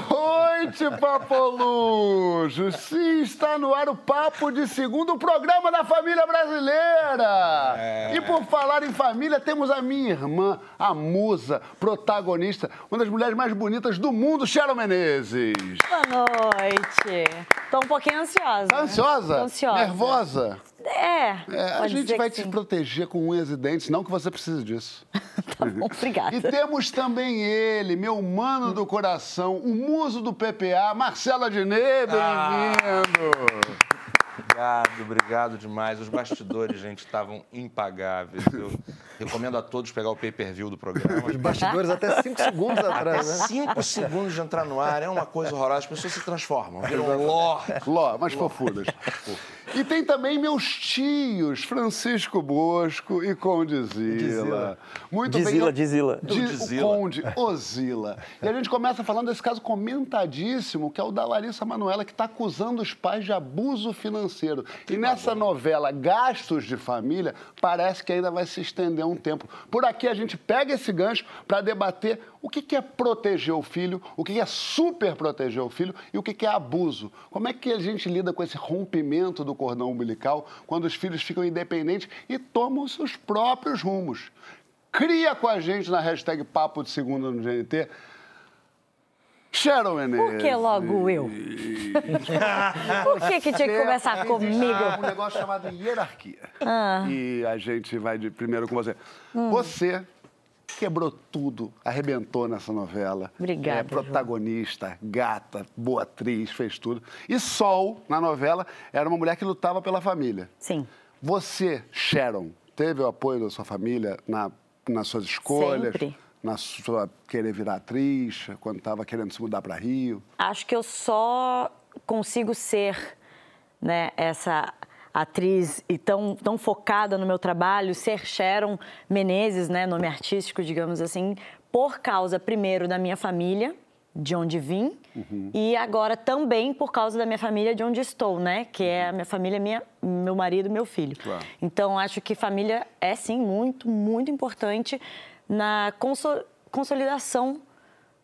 noite, Papolujo! Sim, está no ar o Papo de Segundo, programa da família brasileira! É. E por falar em família, temos a minha irmã, a musa, protagonista, uma das mulheres mais bonitas do mundo, Sharon Menezes. Boa noite. Tô um pouquinho ansiosa. Tá ansiosa? Tô ansiosa. Nervosa? É. é a gente vai te sim. proteger com unhas e dentes, não que você precise disso. tá bom, obrigada. E temos também ele, meu mano do coração, o muso do PPA, Marcelo Adnet, bem-vindo! Ah. Obrigado, obrigado demais. Os bastidores, gente, estavam impagáveis. Eu recomendo a todos pegar o pay-per-view do programa. Os bastidores até cinco segundos atrás, até né? Cinco segundos de entrar no ar é uma coisa horrorosa. As pessoas se transformam, viram ló. Ló, mas fofudas. E tem também meus tios, Francisco Bosco e Conde Zila. Muito Dizila, bem. Dizila, Dizila. O Conde Ozila. E a gente começa falando desse caso comentadíssimo, que é o da Larissa Manoela, que está acusando os pais de abuso financeiro. E nessa novela Gastos de Família, parece que ainda vai se estender um tempo. Por aqui a gente pega esse gancho para debater o que é proteger o filho, o que é super proteger o filho e o que é abuso. Como é que a gente lida com esse rompimento do cordão umbilical quando os filhos ficam independentes e tomam seus próprios rumos? Cria com a gente na hashtag Papo de Segunda no GNT. Sharon Menezes. Por que logo eu? Por que, que tinha que começar comigo? um negócio chamado hierarquia. Ah. E a gente vai de primeiro com você. Hum. Você quebrou tudo, arrebentou nessa novela. Obrigada. É protagonista, João. gata, boa atriz, fez tudo. E Sol, na novela, era uma mulher que lutava pela família. Sim. Você, Sharon, teve o apoio da sua família na, nas suas escolhas? Sempre. Na sua querer virar atriz, quando estava querendo se mudar para Rio? Acho que eu só consigo ser né, essa atriz e tão, tão focada no meu trabalho, ser Sharon Menezes, né, nome artístico, digamos assim, por causa, primeiro, da minha família, de onde vim, uhum. e agora também por causa da minha família, de onde estou, né, que é a minha família, minha, meu marido meu filho. Claro. Então, acho que família é, sim, muito, muito importante na consolidação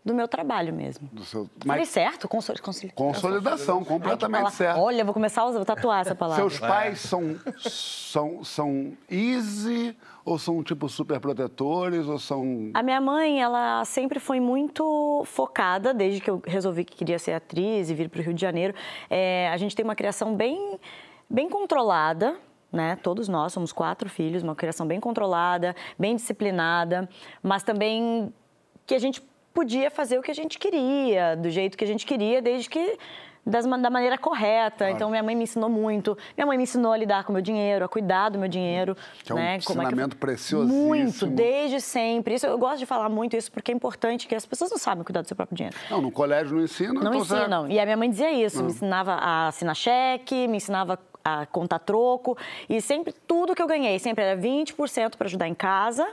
do meu trabalho mesmo. Do seu... Falei certo? Consol... Consolidação, completamente certo. Olha, vou começar a usar, vou tatuar essa palavra. Seus pais são, são, são easy ou são, tipo, super protetores ou são... A minha mãe, ela sempre foi muito focada, desde que eu resolvi que queria ser atriz e vir para o Rio de Janeiro. É, a gente tem uma criação bem, bem controlada, né? Todos nós somos quatro filhos, uma criação bem controlada, bem disciplinada, mas também que a gente podia fazer o que a gente queria, do jeito que a gente queria, desde que das, da maneira correta. Claro. Então, minha mãe me ensinou muito. Minha mãe me ensinou a lidar com o meu dinheiro, a cuidar do meu dinheiro. Que é um né? ensinamento é precioso. Muito, desde sempre. Isso, eu gosto de falar muito isso porque é importante que as pessoas não sabem cuidar do seu próprio dinheiro. Não, no colégio não ensina. Não ensinam. E a minha mãe dizia isso. Me ensinava a assinar cheque, me ensinava a contar troco. E sempre, tudo que eu ganhei, sempre era 20% para ajudar em casa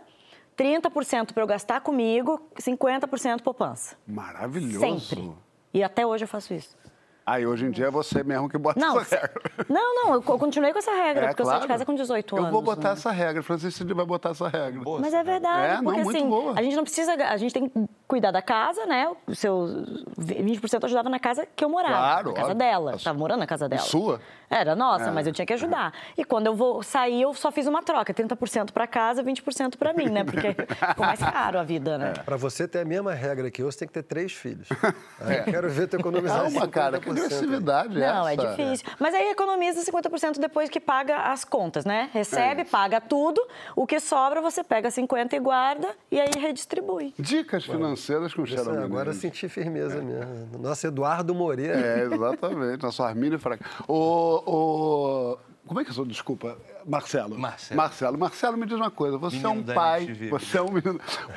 30% para eu gastar comigo, 50% poupança. Maravilhoso. Sempre. E até hoje eu faço isso. Aí hoje em dia é você mesmo que bota não, essa regra. Não, não, eu continuei com essa regra, é, porque claro. eu saí de casa com 18 anos. Eu vou botar né? essa regra, Francisco vai botar essa regra. Boa, Mas é verdade, é, porque não, assim, boa. a gente não precisa, a gente tem que cuidar da casa, né? O seu 20% eu ajudava na casa que eu morava, claro, na casa óbvio. dela. Estava morando na casa dela. Sua? Era nossa, é. mas eu tinha que ajudar. E quando eu vou sair, eu só fiz uma troca, 30% para casa, 20% para mim, né? Porque ficou mais caro a vida, né? É. Para você ter a mesma regra que eu, você tem que ter três filhos. É. Quero ver tu economizar Calma, cara, que agressividade não, é difícil. Mas aí economiza 50% depois que paga as contas, né? Recebe, é paga tudo, o que sobra você pega 50% e guarda e aí redistribui. Dicas financeiras com o Sharon Agora senti firmeza é. mesmo. Nosso Eduardo Moreira. É, exatamente. Nosso Armínio Fraca. O, o... Como é que é seu desculpa? Marcelo. Marcelo. Marcelo. Marcelo, me diz uma coisa. Você menino é um pai. Você é um,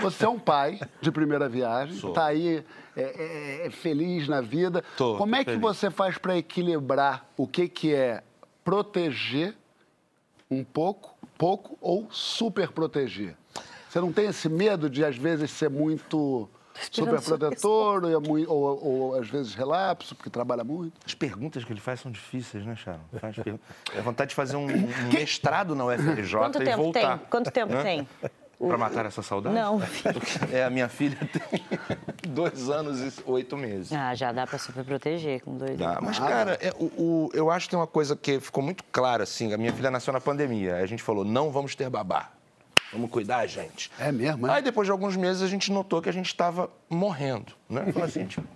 você é um pai de primeira viagem. Está aí é, é, é, feliz na vida. Tô, Como é que feliz. você faz para equilibrar o que, que é proteger um pouco, pouco ou super proteger? Você não tem esse medo de, às vezes, ser muito super protetor ou, ou, ou, às vezes relapso, porque trabalha muito? As perguntas que ele faz são difíceis, né, Sharon? Faz É vontade de fazer um, um mestrado na UFRJ Quanto e tempo voltar. Tem? Quanto tempo tem? Pra matar essa saudade? Não. É, a minha filha tem dois anos e oito meses. Ah, já dá pra super proteger com dois Dá. anos. Mas, cara, é, o, o- eu acho que tem uma coisa que ficou muito clara, assim. A minha filha nasceu na pandemia. A gente falou, não vamos ter babá. Vamos cuidar, gente. É mesmo, é? Aí, depois de alguns meses, a gente notou que a gente estava morrendo, né? Falou assim, tipo,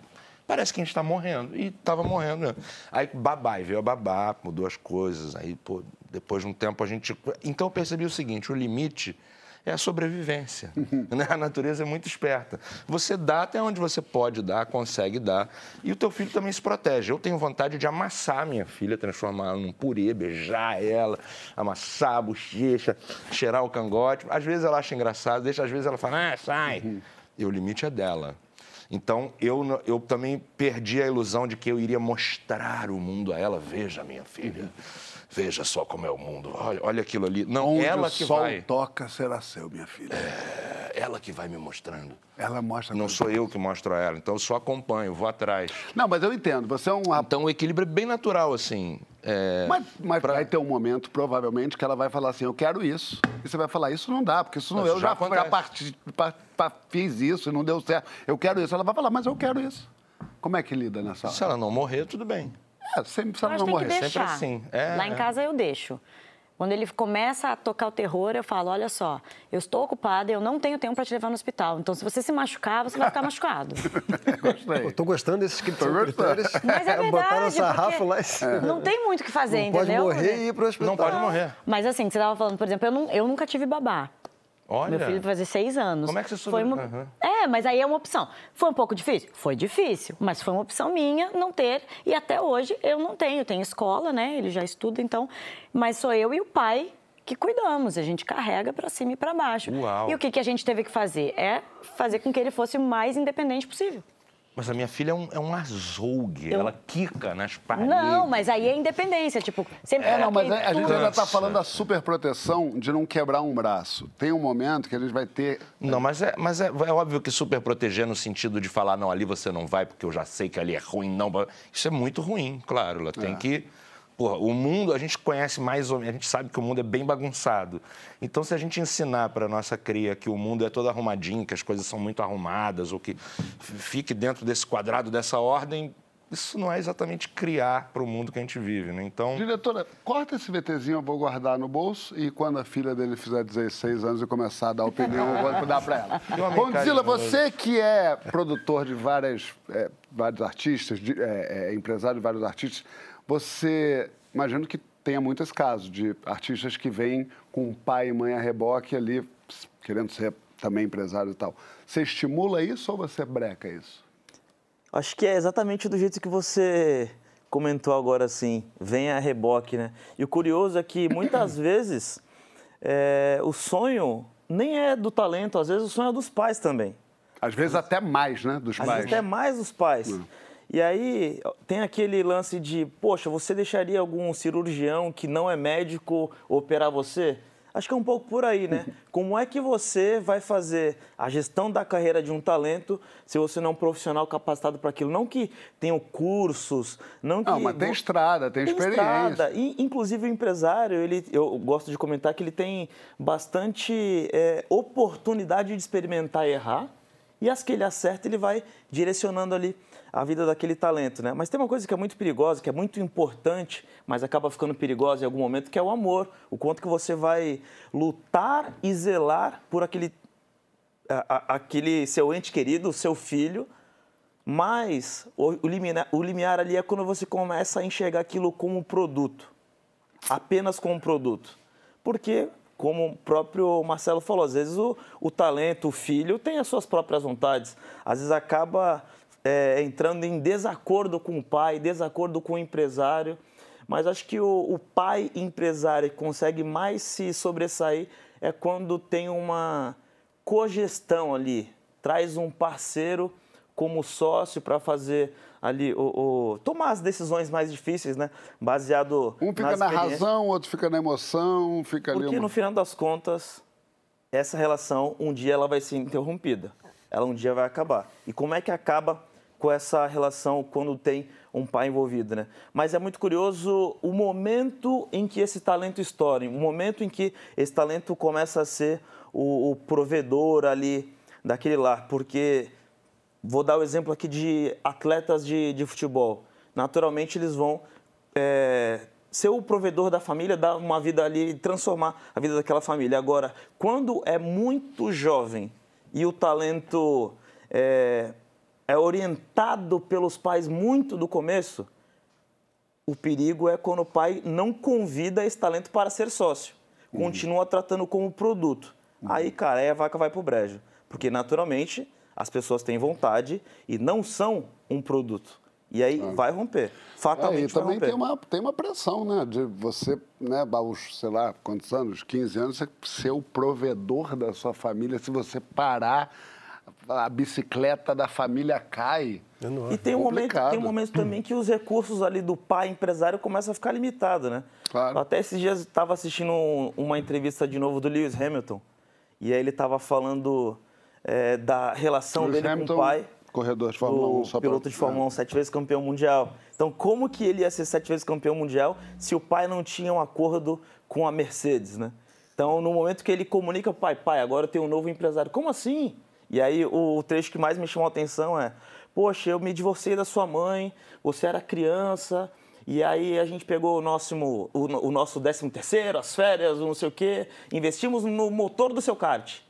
parece que a gente está morrendo. E estava morrendo mesmo. Aí, babá, aí veio a babá, mudou as coisas. Aí, pô, depois de um tempo, a gente... Então, eu percebi o seguinte, o limite é a sobrevivência. né? A natureza é muito esperta. Você dá até onde você pode dar, consegue dar. E o teu filho também se protege. Eu tenho vontade de amassar a minha filha, transformar ela num purê, beijar ela, amassar a bochecha, cheirar o cangote. Às vezes ela acha engraçado, deixa, às vezes ela fala, ah, sai. E o limite é dela. Então, eu, eu também perdi a ilusão de que eu iria mostrar o mundo a ela. Veja, minha filha, veja só como é o mundo. Olha, olha aquilo ali. Não, Onde ela o que sol vai. toca será seu, minha filha. É ela que vai me mostrando. Ela mostra... Não sou eu que mostro a ela, então eu só acompanho, vou atrás. Não, mas eu entendo. Você é um. Então o equilíbrio é bem natural, assim. É, Mas, mas pra- vai ter um momento, provavelmente, que ela vai falar assim, eu quero isso. E você vai falar, isso não dá, porque isso não, Mas eu já já, acontece. já parti- pa- pa- fiz isso e não deu certo. Eu quero isso. Ela vai falar, mas eu quero isso. Como é que lida nessa Se hora? ela não morrer, tudo bem. É, sempre Mas não tem que morrer. sempre deixar. assim. É, Lá em é. casa eu deixo. Quando ele começa a tocar o terror, eu falo: olha só, eu estou ocupada, eu não tenho tempo para te levar no hospital. Então, se você se machucar, você vai ficar machucado. Gostei. Eu tô gostando desses critérios. Mas é verdade. Botaram o sarrafo lá em cima. Não tem muito o que fazer, Não pode entendeu? morrer e ir pro hospital. Não pode morrer. Mas assim, você estava falando, por exemplo, eu, não- eu nunca tive babá. Olha. Meu filho vai fazer seis anos. Como é que você Foi soube? uma... Aham. É, mas aí é uma opção. Foi um pouco difícil? Foi difícil, mas foi uma opção minha não ter. E até hoje eu não tenho. Tenho escola, né? Ele já estuda, então. Mas sou eu e o pai que cuidamos. A gente carrega para cima e para baixo. Uau. E o que, que a gente teve que fazer? É fazer com que ele fosse o mais independente possível. Mas a minha filha é um, é um azougue. Eu- Ela quica nas paredes. Não, mas aí é independência. Tipo, sempre É, não, mas a, a gente ainda está falando da superproteção de não quebrar um braço. Tem um momento que a gente vai ter... Não, mas, é, mas é, é óbvio que super proteger no sentido de falar, não, ali você não vai porque eu já sei que ali é ruim, não. Isso é muito ruim, claro. Ela tem que. Porra, o mundo, a gente conhece mais ou menos, a gente sabe que o mundo é bem bagunçado. Então, se a gente ensinar para nossa cria que o mundo é todo arrumadinho, que as coisas são muito arrumadas, ou que fique dentro desse quadrado, dessa ordem, isso não é exatamente criar para o mundo que a gente vive, né? Então. Diretora, corta esse VTzinho, eu vou guardar no bolso e quando a filha dele fizer 16 anos e começar a dar opinião, eu vou dar para ela. Condzilla, carinhoso. você que é produtor de várias, é, vários artistas, de- é, é, empresário de vários artistas, você, imagino que tenha muitos casos de artistas que vêm com pai e mãe a reboque ali, querendo ser também empresário e tal. Você estimula isso ou você breca isso? Acho que é exatamente do jeito que você comentou agora, assim, vem a reboque, né? E o curioso é que muitas vezes é, o sonho nem é do talento, às vezes o sonho é dos pais também. Às vezes até mais, né, dos Às pais. vezes até mais dos pais. E aí tem aquele lance de, poxa, você deixaria algum cirurgião que não é médico operar você? Acho que é um pouco por aí, né? Como é que você vai fazer a gestão da carreira de um talento se você não é um profissional capacitado para aquilo? Não que tenham cursos, não que... Não, mas tem estrada, tem, Tem experiência. estrada. E, inclusive, o empresário, ele, eu gosto de comentar que ele tem bastante é, oportunidade de experimentar e errar. E as que ele acerta, ele vai direcionando ali a vida daquele talento, né? Mas tem uma coisa que é muito perigosa, que é muito importante, mas acaba ficando perigosa em algum momento, que é o amor. O quanto que você vai lutar e zelar por aquele, a- a- aquele seu ente querido, o seu filho, mas o, o, limiar, o limiar ali é quando você começa a enxergar aquilo como produto. Apenas como produto. Porque, como o próprio Marcelo falou, às vezes o, o talento, o filho, tem as suas próprias vontades. Às vezes acaba é, entrando em desacordo com o pai, desacordo com o empresário. Mas acho que o, o pai empresário que consegue mais se sobressair é quando tem uma cogestão ali. Traz um parceiro como sócio para fazer ali o, o- tomar as decisões mais difíceis, né? Baseado Um fica na razão, outro fica na emoção, fica ali. Porque uma- no final das contas, essa relação um dia ela vai ser interrompida. Ela um dia vai acabar. E como é que acaba com essa relação quando tem um pai envolvido, né? Mas é muito curioso o momento em que esse talento estoura, o momento em que esse talento começa a ser o, o provedor ali daquele lar, porque vou dar o exemplo aqui de atletas de, de futebol. Naturalmente eles vão é, ser o provedor da família, dar uma vida ali, transformar a vida daquela família. Agora, quando é muito jovem e o talento é, é orientado pelos pais muito do começo, o perigo é quando o pai não convida esse talento para ser sócio. Uhum. Continua tratando como produto. Uhum. Aí, cara, aí a vaca vai pro brejo. Porque, naturalmente, as pessoas têm vontade e não são um produto. E aí ah. vai romper. Fatalmente é, e também romper. Tem, uma, tem uma pressão, né? De você, né, aos, sei lá, quantos anos? 15 anos, você ser o provedor da sua família. Se você parar a bicicleta da família cai. É e tem um, momento, tem um momento também que os recursos ali do pai empresário começam a ficar limitados, né? Claro. Até esses dias estava assistindo uma entrevista de novo do Lewis Hamilton e aí ele estava falando é, da relação Lewis dele Hamilton, com o pai. Corredor de Fórmula 1, só piloto de Fórmula 1, sete vezes campeão mundial. Então, como que ele ia ser sete vezes campeão mundial se o pai não tinha um acordo com a Mercedes, né? Então, no momento que ele comunica para o pai, pai, agora eu tenho um novo empresário. Como assim? E aí o, trecho que mais me chamou a atenção é: Poxa, eu me divorciei da sua mãe, você era criança, e aí a gente pegou o nosso, o, o nosso 13 terceiro, as férias, não sei o quê, investimos no motor do seu kart.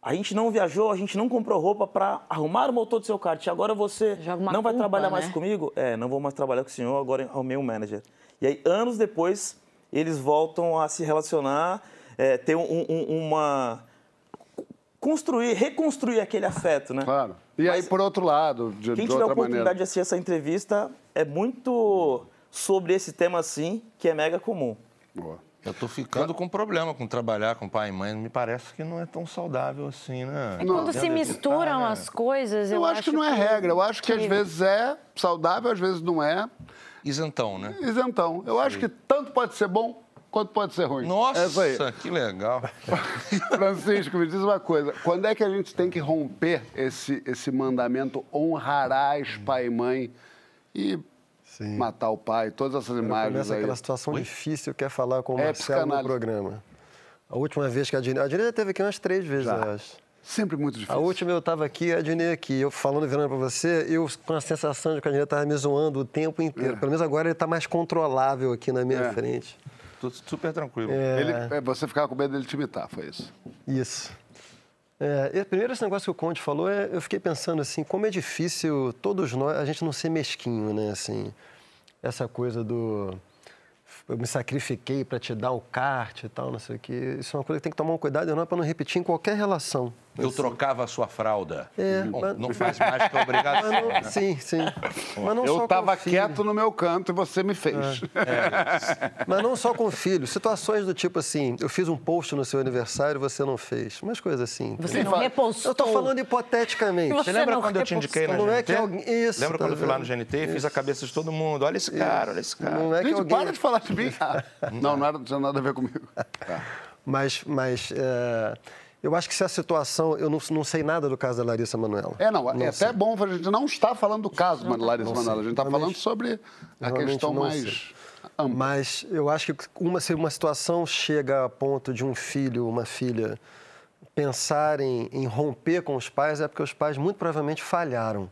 A gente não viajou, a gente não comprou roupa para arrumar o motor do seu kart. Agora você não vai culpa, trabalhar mais né? comigo? É, não vou mais trabalhar com o senhor, agora é o meu manager. E aí, anos depois, eles voltam a se relacionar, é, ter um, um, uma construir, reconstruir aquele afeto, né? Claro. E Mas, aí, por outro lado, de, quem de tiver a oportunidade maneira. de assistir essa entrevista, é muito sobre esse tema, assim, que é mega comum. Boa. Eu estou ficando com problema com trabalhar com pai e mãe. Me parece que não é tão saudável assim, né? É quando se misturam tá, as coisas, eu, eu acho, que não é regra. Eu acho que, que às vezes é saudável, às vezes não é. Isentão, né? Isentão. Eu Sim. acho que tanto pode ser bom quanto pode ser ruim. Nossa, é que legal. Francisco, me diz uma coisa. Quando é que a gente tem que romper esse, esse mandamento honrarás pai e mãe e Sim. matar o pai, todas essas imagens começa aí. aquela situação Oi? difícil que é falar com o é Marcelo no programa. A última vez que a Dini... A Dini já teve aqui umas três vezes, Já. eu acho. Sempre muito difícil. A última eu estava aqui, a Dini aqui, eu falando, virando para você, eu com a sensação de que a Dini estava me zoando o tempo inteiro. É. Pelo menos agora ele está mais controlável aqui na minha é. frente super tranquilo. É... Ele, é, você ficava com medo dele te imitar, foi isso? Isso. É, primeiro, esse negócio que o Conde falou, é, eu fiquei pensando assim, como é difícil todos nós, a gente não ser mesquinho, né? Assim, essa coisa do eu me sacrifiquei para te dar o kart e tal, não sei o quê. Isso é uma coisa que tem que tomar um cuidado enorme para não repetir em qualquer relação. Eu assim. trocava a sua fralda. É, Bom, mas... Não faz mais que obrigação. Não, né? Sim, sim. Mas não eu estava quieto no meu canto e você me fez. É. É. mas não só com filhos. Situações do tipo assim, eu fiz um post no seu aniversário e você não fez. Umas coisas assim. Você não repostou. Eu estou falando hipoteticamente. Você, você lembra quando eu te indiquei na não GNT? É que alguém... Isso, lembra tá quando eu fui lá no GNT e fiz a cabeça de todo mundo? Olha esse cara, olha esse cara. Não é que Gente, alguém... para de falar de mim. não, não, era, não tinha nada a ver comigo. Tá. Mas... mas é... Eu acho que se a situação. Eu não, não sei nada do caso da Larissa Manoela. É, não. não é sei. até bom, a gente não está falando do caso da Larissa Manoela. A gente está falando sobre a questão mais. Ampla. Mas eu acho que uma, se uma situação chega a ponto de um filho, uma filha, pensar em, em romper com os pais, é porque os pais muito provavelmente falharam.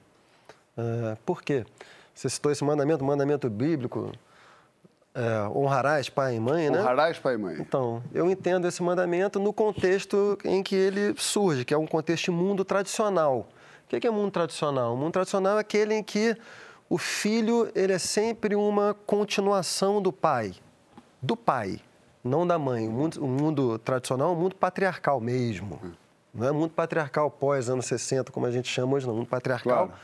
Uh, por quê? Você citou esse mandamento, mandamento bíblico. É, honrarás pai e mãe, né? Honrarás pai e mãe. Então, eu entendo esse mandamento no contexto em que ele surge, que é um contexto de mundo tradicional. O que é mundo tradicional? O mundo tradicional é aquele em que o filho ele é sempre uma continuação do pai. Do pai, não da mãe. O mundo, o mundo tradicional é um mundo patriarcal mesmo. Não é mundo patriarcal pós anos 60, como a gente chama hoje, não. Mundo patriarcal claro.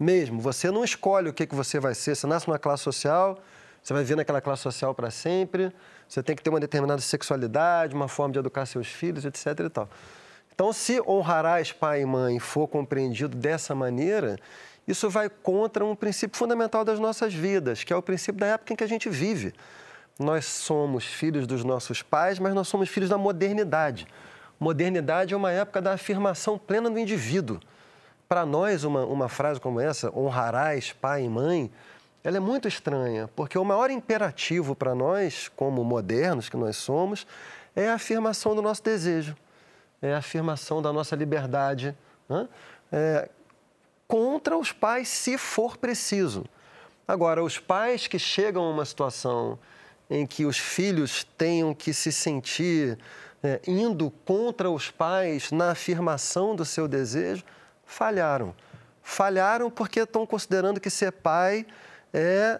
mesmo. Você não escolhe o que, que você vai ser. Você nasce numa classe social você vai viver naquela classe social para sempre, você tem que ter uma determinada sexualidade, uma forma de educar seus filhos, etc. E tal. Então, se honrarás pai e mãe for compreendido dessa maneira, isso vai contra um princípio fundamental das nossas vidas, que é o princípio da época em que a gente vive. Nós somos filhos dos nossos pais, mas nós somos filhos da modernidade. Modernidade é uma época da afirmação plena do indivíduo. para nós, uma, uma frase como essa, honrarás pai e mãe, ela é muito estranha, porque o maior imperativo para nós, como modernos que nós somos, é a afirmação do nosso desejo, é a afirmação da nossa liberdade, né? é, contra os pais, se for preciso. Agora, os pais que chegam a uma situação em que os filhos tenham que se sentir é, indo contra os pais na afirmação do seu desejo, falharam. Falharam porque estão considerando que ser pai é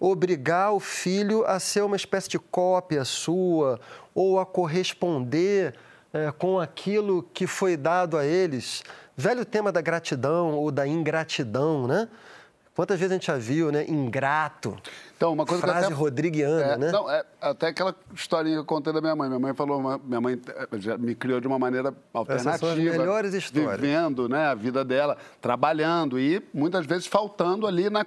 obrigar o filho a ser uma espécie de cópia sua ou a corresponder é, com aquilo que foi dado a eles. Velho tema da gratidão ou da ingratidão, né? Quantas vezes a gente já viu, né? Ingrato. Então, uma coisa Frase que até, rodriguiana, é, né? Não, é, até aquela historinha que eu contei da minha mãe. Minha mãe falou, uma- minha mãe eh, me criou de uma maneira alternativa. melhores histórias. Vivendo né, a vida dela, trabalhando e muitas vezes faltando ali na,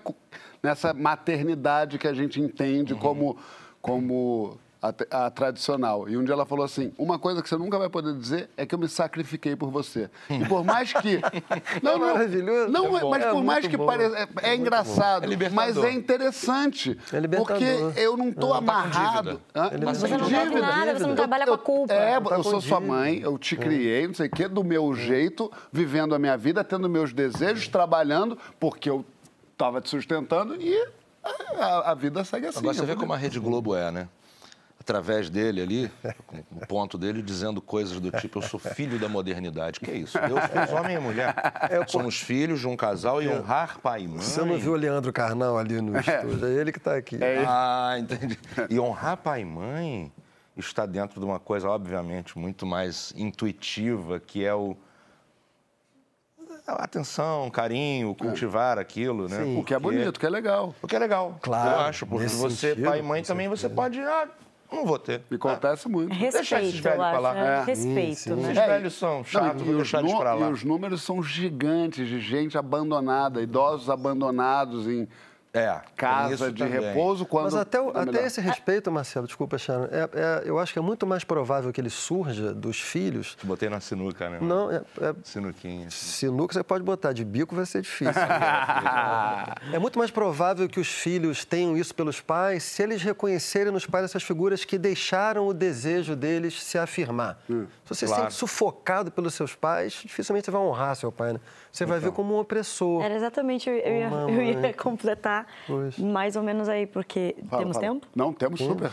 nessa maternidade que a gente entende Uhum. como, como a, a tradicional. E um dia ela falou assim: uma coisa que você nunca vai poder dizer é que eu me sacrifiquei por você. E por mais que. Não, não, maravilhoso. Não, É bom. mas É por mais que pareça. É, é engraçado, É mas é interessante. É. Porque eu não estou tá com amarrado. dívida. Hã? Você não tá com nada, você não trabalha com a culpa. É, Tá eu sou sua mãe, eu te criei, não sei o quê, do meu jeito, vivendo a minha vida, tendo meus desejos, trabalhando, porque eu estava te sustentando e a, a vida segue assim. Agora você Eu vê como a Rede Globo é, né? Através dele ali, com o ponto dele, dizendo coisas do tipo: eu sou filho da modernidade. Que é isso? Deus fez homem e mulher. Somos filhos de um casal e honrar pai e mãe. Você não viu o Leandro Carnal ali no estúdio? É ele que está aqui. Ah, entendi. E honrar pai e mãe está dentro de uma coisa, obviamente, muito mais intuitiva, que é o. a Atenção, carinho, cultivar aquilo, né? O que é Porque- bonito, o que é legal. O que é legal. Claro, Eu acho, porque você, sentido, pai e mãe, também você pode. Ah, não vou ter. Me acontece muito. Deixa esses Respeito, velhos pra lá. é, É. Respeito, Sim, sim. né? Esses É, velhos são chatos, vou e, deixar eles pra lá. e os números são gigantes de gente abandonada, idosos abandonados em É, casa de também. repouso quando. Mas até, o- é até esse respeito, Marcelo, desculpa, Sharon, é- é- eu acho que é muito mais provável que ele surja dos filhos. Te botei na sinuca, né? Não, é, é Sinuquinha. sinuca você pode botar, de bico vai ser difícil. é muito mais provável que os filhos tenham isso pelos pais se eles reconhecerem nos pais essas figuras que deixaram o desejo deles se afirmar. Se você se Claro. sente sufocado pelos seus pais, dificilmente você vai honrar seu pai, né? Você vai ver como um opressor. Era exatamente, eu ia, eu ia completar Pois. mais ou menos aí, porque Fala, temos fala. tempo? Não, temos super.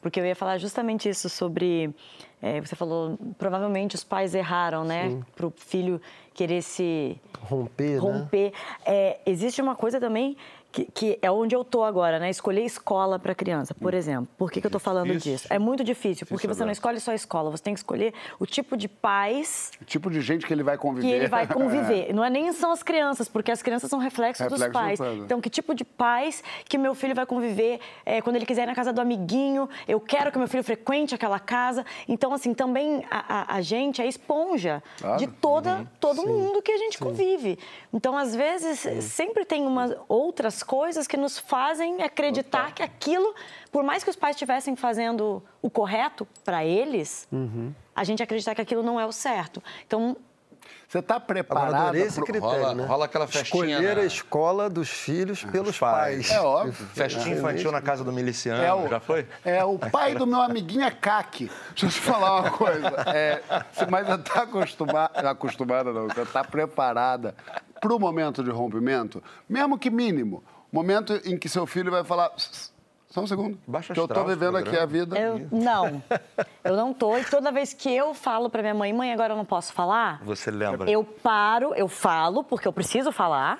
Porque eu ia falar justamente isso sobre. é, você falou, provavelmente os pais erraram, né? Para o filho querer se Romper, né? romper. É, existe uma coisa também que, que é onde eu tô agora, né? Escolher escola para criança, por exemplo. Por que, que eu tô falando Difícil. disso? É muito difícil, porque você não escolhe só a escola, você tem que escolher o tipo de pais O tipo de gente que ele vai conviver. que ele vai conviver. Não é nem são as crianças, porque as crianças são reflexos dos Reflexo pais. do né? Então, que tipo de pais que meu filho vai conviver é, quando ele quiser ir na casa do amiguinho? Eu quero que meu filho frequente aquela casa. Então, assim, também a, a- a gente é esponja Claro. de toda, todo mundo que a gente convive. Então, às vezes, sempre tem umas outras coisas que nos fazem acreditar que aquilo, por mais que os pais estivessem fazendo o correto para eles, a gente acreditar que aquilo não é o certo. Então, Você está preparada adorei esse pro- critério, rola- né? rola aquela festinha Escolher na- a escola dos filhos pelos pais. pais. É óbvio. Festinha infantil na casa do miliciano, É o, já foi? É, o pai do meu amiguinho é caque. Deixa eu te falar uma coisa. É, você- mas você está acostumada, acostumada não, você está preparada para o momento de rompimento, mesmo que mínimo. Momento em que seu filho vai falar. Só um segundo. Baixa que eu estou vivendo aqui a vida. Eu, não, eu não tô. E toda vez que eu falo pra minha mãe, mãe, agora eu não posso falar, Você lembra? eu paro, eu falo, porque eu preciso falar.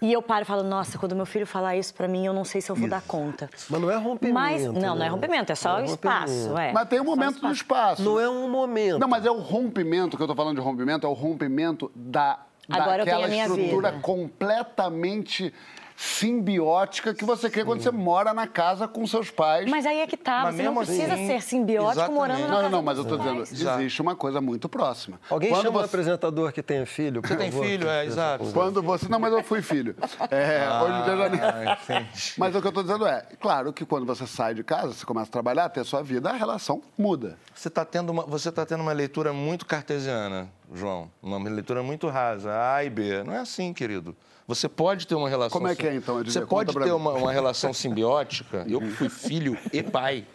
E eu paro e falo, nossa, quando meu filho falar isso pra mim, eu não sei se eu vou dar conta. Mas não é rompimento. Mas, não, não é né? rompimento, é só Não o é espaço. rompimento. É. Mas tem um Só momento do espaço. Não é um momento. Não, mas é o rompimento que eu estou falando de rompimento, é o rompimento da, Agora eu tenho daquela a minha estrutura vida. completamente simbiótica que você cria quando você mora na casa com seus pais. Mas aí é que tá, Mas você não precisa assim, ser simbiótico exatamente. morando na Não, casa não, não, mas eu estou dizendo, pais. Exato. existe uma coisa muito próxima. Alguém quando chama um você, apresentador que tenha filho, por Você tem favor. filho, é, exato. Quando você. Não, mas eu fui filho. É, hoje em dia já nem. Ah. Mas o que eu estou dizendo é, claro que quando você sai de casa, você começa a trabalhar, ter sua vida, a relação muda. Você está tendo, uma, você tá tendo uma leitura muito cartesiana João. Uma leitura muito rasa. A e B. Não é assim, querido. Você pode ter uma relação. Como é que é, então, Edmir? Você Conta pode ter uma, uma relação simbiótica. Eu que fui filho e pai.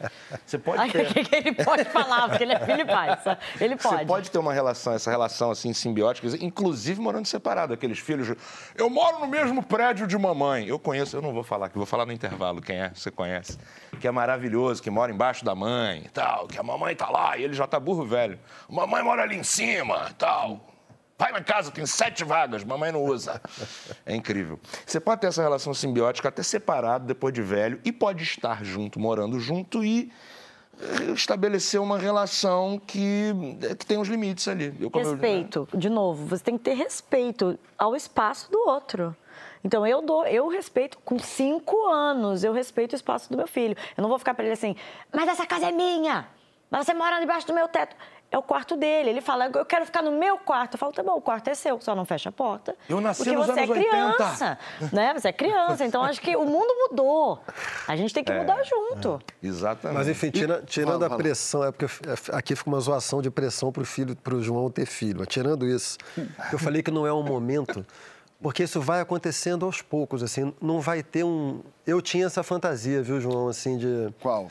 Você pode Ai, ter. que ele pode falar, porque ele é filho e pai. Ele pode. Você pode ter uma relação, essa relação assim simbiótica, inclusive morando separado, aqueles filhos. Eu moro no mesmo prédio de mamãe. Eu conheço, eu não vou falar, que vou falar no intervalo quem é, você conhece, que é maravilhoso, que mora embaixo da mãe, e tal, que a mamãe tá lá e ele já tá burro velho. Mamãe mora ali em cima, tal. Pai na casa tem sete vagas, mamãe não usa. É incrível. Você pode ter essa relação simbiótica até separado, depois de velho, e pode estar junto, morando junto e eh, estabelecer uma relação que, eh, que tem uns limites ali. Eu, como eu- Respeito, de novo, você tem que ter respeito ao espaço do outro. Então eu dou, eu respeito com cinco anos, eu respeito o espaço do meu filho. Eu não vou ficar para ele assim, mas essa casa é minha, mas você mora debaixo do meu teto. É o quarto dele. Ele fala, eu quero ficar no meu quarto. Eu falo, tá bom, o quarto é seu, só não fecha a porta. Eu nasci porque nos você anos é 80. criança, né? Você é criança, então acho que o mundo mudou. A gente tem que É, mudar junto. Exatamente. Mas enfim, tira- tirando Fala, a fala. pressão, é porque é, aqui fica uma zoação de pressão para o filho, para o João ter filho. Mas tirando isso, eu falei que não é um momento, porque isso vai acontecendo aos poucos, assim, não vai ter um. Eu tinha essa fantasia, viu, João, assim, de Qual?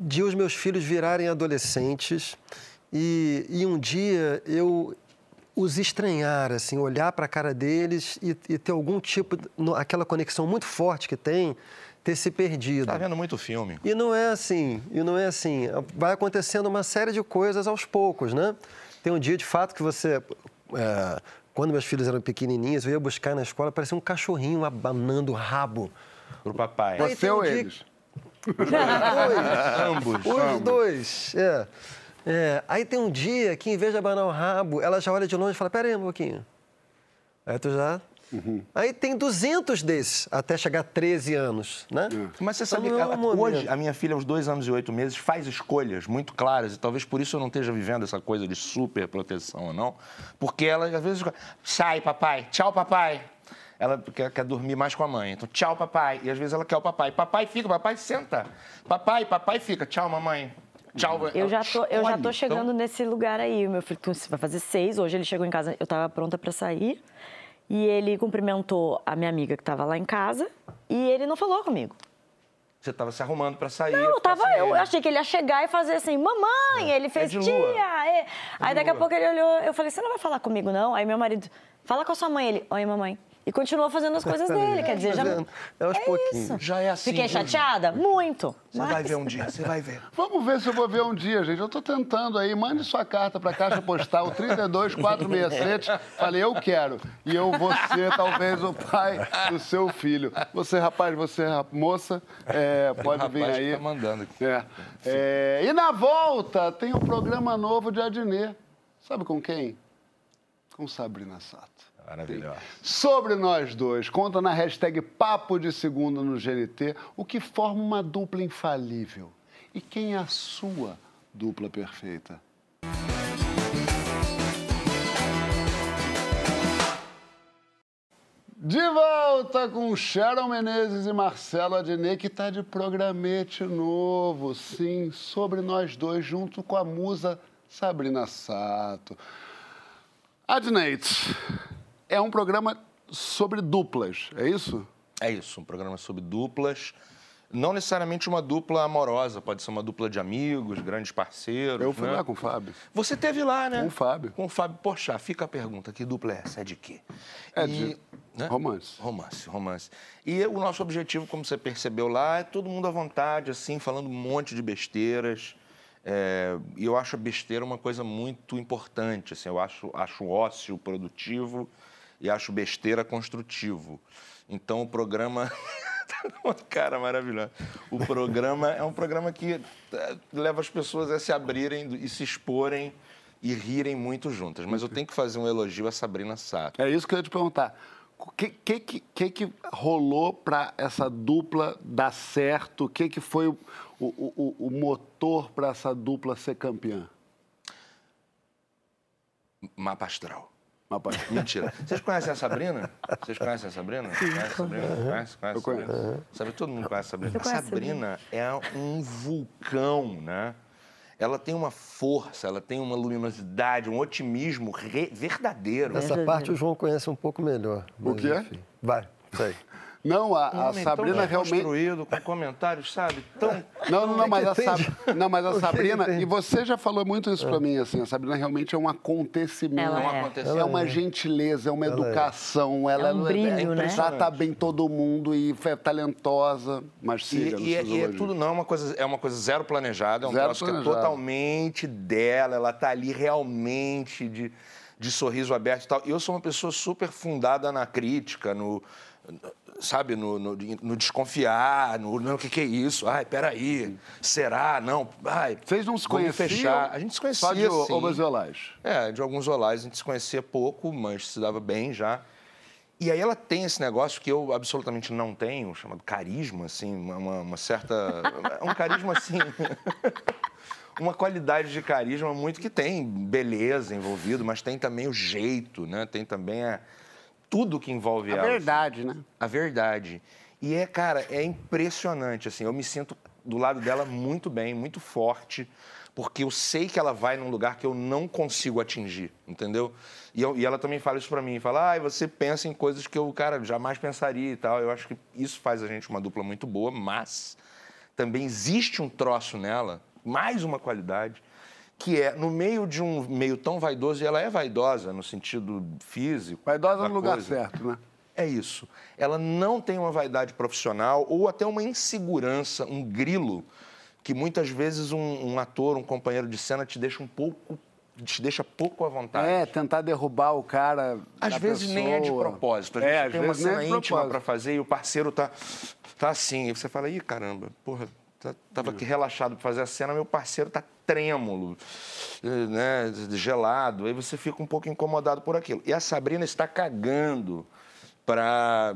de os meus filhos virarem adolescentes e, e um dia eu os estranhar, assim, olhar para a cara deles e, e ter algum tipo, no- aquela conexão muito forte que tem, ter se perdido. Tá vendo muito filme. E não é assim, e não é assim. Vai acontecendo uma série de coisas aos poucos, né? Tem um dia, de fato, que você... é, quando meus filhos eram pequenininhos, eu ia buscar na escola, parecia um cachorrinho abanando o rabo. Pro papai. Você um ou dia- eles? Ambos. Os dois, é. É, Aí tem um dia que, em vez de abanar o rabo, ela já olha de longe e fala, pera aí um pouquinho. Aí tu já... Aí tem 200 desses, até chegar a 13 anos, né? Mas você Então sabe, a- hoje a minha filha, aos dois anos e oito meses, faz escolhas muito claras, e talvez por isso eu não esteja vivendo essa coisa de super proteção ou não, porque ela às vezes sai, papai, tchau, papai. Ela quer, quer dormir mais com a mãe, então tchau, papai. E às vezes ela quer o papai. Papai fica, papai senta. Papai, papai fica, tchau, mamãe. Tchau. Eu já tô, eu já tô chegando então- nesse lugar aí. O meu filho vai fazer seis. Hoje ele chegou em casa, eu tava pronta para sair. E ele cumprimentou a minha amiga que tava lá em casa. E ele não falou comigo. Você estava se arrumando para sair. Não, eu tava. Eu achei que ele ia chegar e fazer assim, mamãe. Ele fez de tia. lua. é. Aí daqui a lua. pouco ele olhou, eu falei, você não vai falar comigo, não? Aí meu marido, fala com a sua mãe. Ele, oi, mamãe. E continuou fazendo as coisas dele. Quer dizer, já. É aos pouquinhos. isso. Já é assim, Fiquei chateada? Muito. Você Mas- vai ver um dia, você vai ver. Vamos ver se eu vou ver um dia, gente. Eu tô tentando aí. Mande sua carta para a Caixa Postal 32467. Falei, eu quero. E eu vou ser, talvez, o pai do seu filho. Você, rapaz, você, moça, é, pode rapaz vir que aí. tá mandando aqui. É. É, E na volta, tem um programa novo de Adnê. Sabe com quem? Com Sabrina Sato. Maravilhoso. Sobre nós dois, conta na hashtag Papo de Segunda no GNT o que forma uma dupla infalível e quem é a sua dupla perfeita. De volta com Sharon Menezes e Marcelo Adnet, que está de programete novo, sim, sobre nós dois, junto com a musa Sabrina Sato. Adnet, é um programa sobre duplas, é isso? É isso, um programa sobre duplas. Não necessariamente uma dupla amorosa, pode ser uma dupla de amigos, grandes parceiros. Eu fui né? lá com o Fábio. Você teve lá, né? Com o Fábio. Com o Fábio Porchat. Fica a pergunta, que dupla é essa? É de quê? É E- de romance. Romance, romance. E o nosso objetivo, como você percebeu lá, é todo mundo à vontade, assim, falando um monte de besteiras. É, E eu acho a besteira uma coisa muito importante. Assim, eu acho, acho ócio produtivo e acho besteira construtivo. Então o programa. Tá uma cara maravilhosa. O programa é um programa que eh, leva as pessoas a se abrirem e se exporem e rirem muito juntas. Mas eu tenho que fazer um elogio a Sabrina Sato. É isso que eu ia te perguntar. O que, que, que, que rolou para essa dupla dar certo? O que, que foi o, o, o, o motor para essa dupla ser campeã? Mapa astral. Rapaz, Mentira. Vocês conhecem a Sabrina? Vocês conhecem a Sabrina? Conhece a Sabrina? Conhece? Conhece a Sabrina? conheço. Sabe, todo mundo conhece a Sabrina. A Sabrina é um vulcão, né? ela tem uma força, ela tem uma luminosidade, um otimismo verdadeiro. Essa parte o João conhece um pouco melhor. O quê? enfim. Vai, sei. Não, a, Um a Sabrina tão realmente. construído, com comentários, sabe? Tão... Não, não, não, mas a, Sab... não, mas a Sabrina, e você já falou muito isso pra mim, assim, a Sabrina realmente é um acontecimento. Ela Não é. aconteceu. É uma gentileza, é uma Ela é. educação, ela É um brilho, né? trata bem todo mundo e é talentosa, mas E, nos e, é- seus e é tudo não, é uma coisa, é uma coisa zero planejada, é um Zero troço que é totalmente dela, ela tá ali realmente de, de sorriso aberto e tal. E eu sou uma pessoa super fundada na crítica, no sabe, no, no, no desconfiar, no não, o que, que é isso? Ai, peraí, será? Não, ai, Vocês não se conheciam? fechar. A gente se conhecia, Só de sim. Obaziolais. É, de alguns olás a gente se conhecia pouco, mas se dava bem já. E aí ela tem esse negócio que eu absolutamente não tenho, chamado carisma, assim, uma, uma- uma certa... um carisma, assim... uma qualidade de carisma muito que tem beleza envolvido, mas tem também o jeito, né? Tem também a, tudo que envolve A ela. verdade, né? A verdade. E é, cara, é impressionante, assim, eu me sinto do lado dela muito bem, muito forte, porque eu sei que ela vai num lugar que eu não consigo atingir, entendeu? E, eu- e ela também fala isso pra mim, fala, ah, você pensa em coisas que eu, cara, jamais pensaria e tal. Eu acho que isso faz a gente uma dupla muito boa, mas também existe um troço nela, mais uma qualidade, que é, no meio de um meio tão vaidoso, e ela é vaidosa no sentido físico. Vaidosa no lugar coisa. certo, né? É isso. Ela não tem uma vaidade profissional ou até uma insegurança, um grilo, que muitas vezes um, um ator, um companheiro de cena te deixa um pouco, te deixa pouco à vontade. É, tentar derrubar o cara. Às vezes nem é de pessoa. propósito. A gente É, às tem uma vezes nem cena é de íntima para fazer e o parceiro tá, tá assim. E você fala, ih, caramba, porra, tá- tava aqui relaxado para fazer a cena, meu parceiro tá trêmulo, né, gelado. Aí você fica um pouco incomodado por aquilo. E a Sabrina está cagando para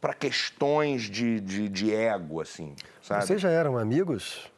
para questões de, de, de ego, assim, sabe? Vocês já eram amigos?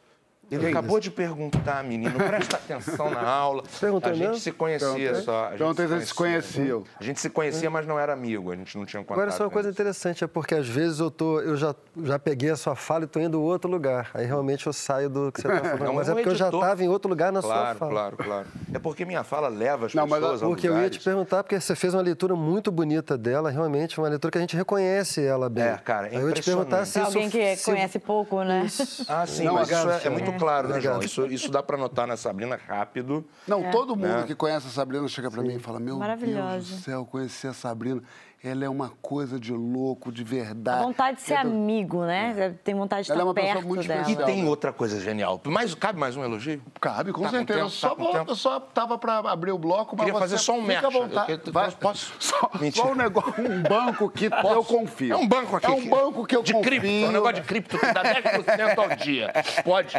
Ele acabou de perguntar, menino, presta atenção na aula. Perguntou a gente mesmo? se conhecia Perguntei. só. a Perguntei se se conheciam. A gente se conhecia, mas não era amigo, a gente não tinha contato. Agora, só uma coisa interessante, é porque às vezes eu, tô, eu já, já peguei a sua fala e estou indo em outro lugar. Aí realmente eu saio do que você está falando. Não, mas um é porque eu já editor- estava em outro lugar na Claro, sua fala. claro, claro. É porque minha fala leva as Não, mas pessoas a Porque eu ia te lugares. perguntar, porque você fez uma leitura muito bonita dela, realmente, uma leitura que a gente reconhece ela bem. É, cara, é Aí eu ia te perguntar se Pra isso... alguém que se- conhece pouco, né? Ah, sim, Não, mas é, é muito claro, né, João? Isso, isso dá para notar na Sabrina rápido. Não, todo mundo Né? que conhece a Sabrina chega pra mim e fala: Meu Deus do céu, eu conheci a Sabrina. Ela é uma coisa de louco, de verdade. A vontade de ser É do- amigo, né? Tem vontade de Ela é estar uma pessoa perto muito dela. E tem outra coisa genial. Mas cabe mais um elogio? Cabe, com Tá com certeza. tempo? só, Tá com vou- tempo? eu só tava pra abrir o bloco, mas Queria fazer só um merchan. vontade. Eu Vai. posso? Só, Mentira. só um negócio, um banco que eu confio. É um banco aqui. É um banco que eu de confio. cripto, é um negócio de cripto que dá 10% ao dia. Pode.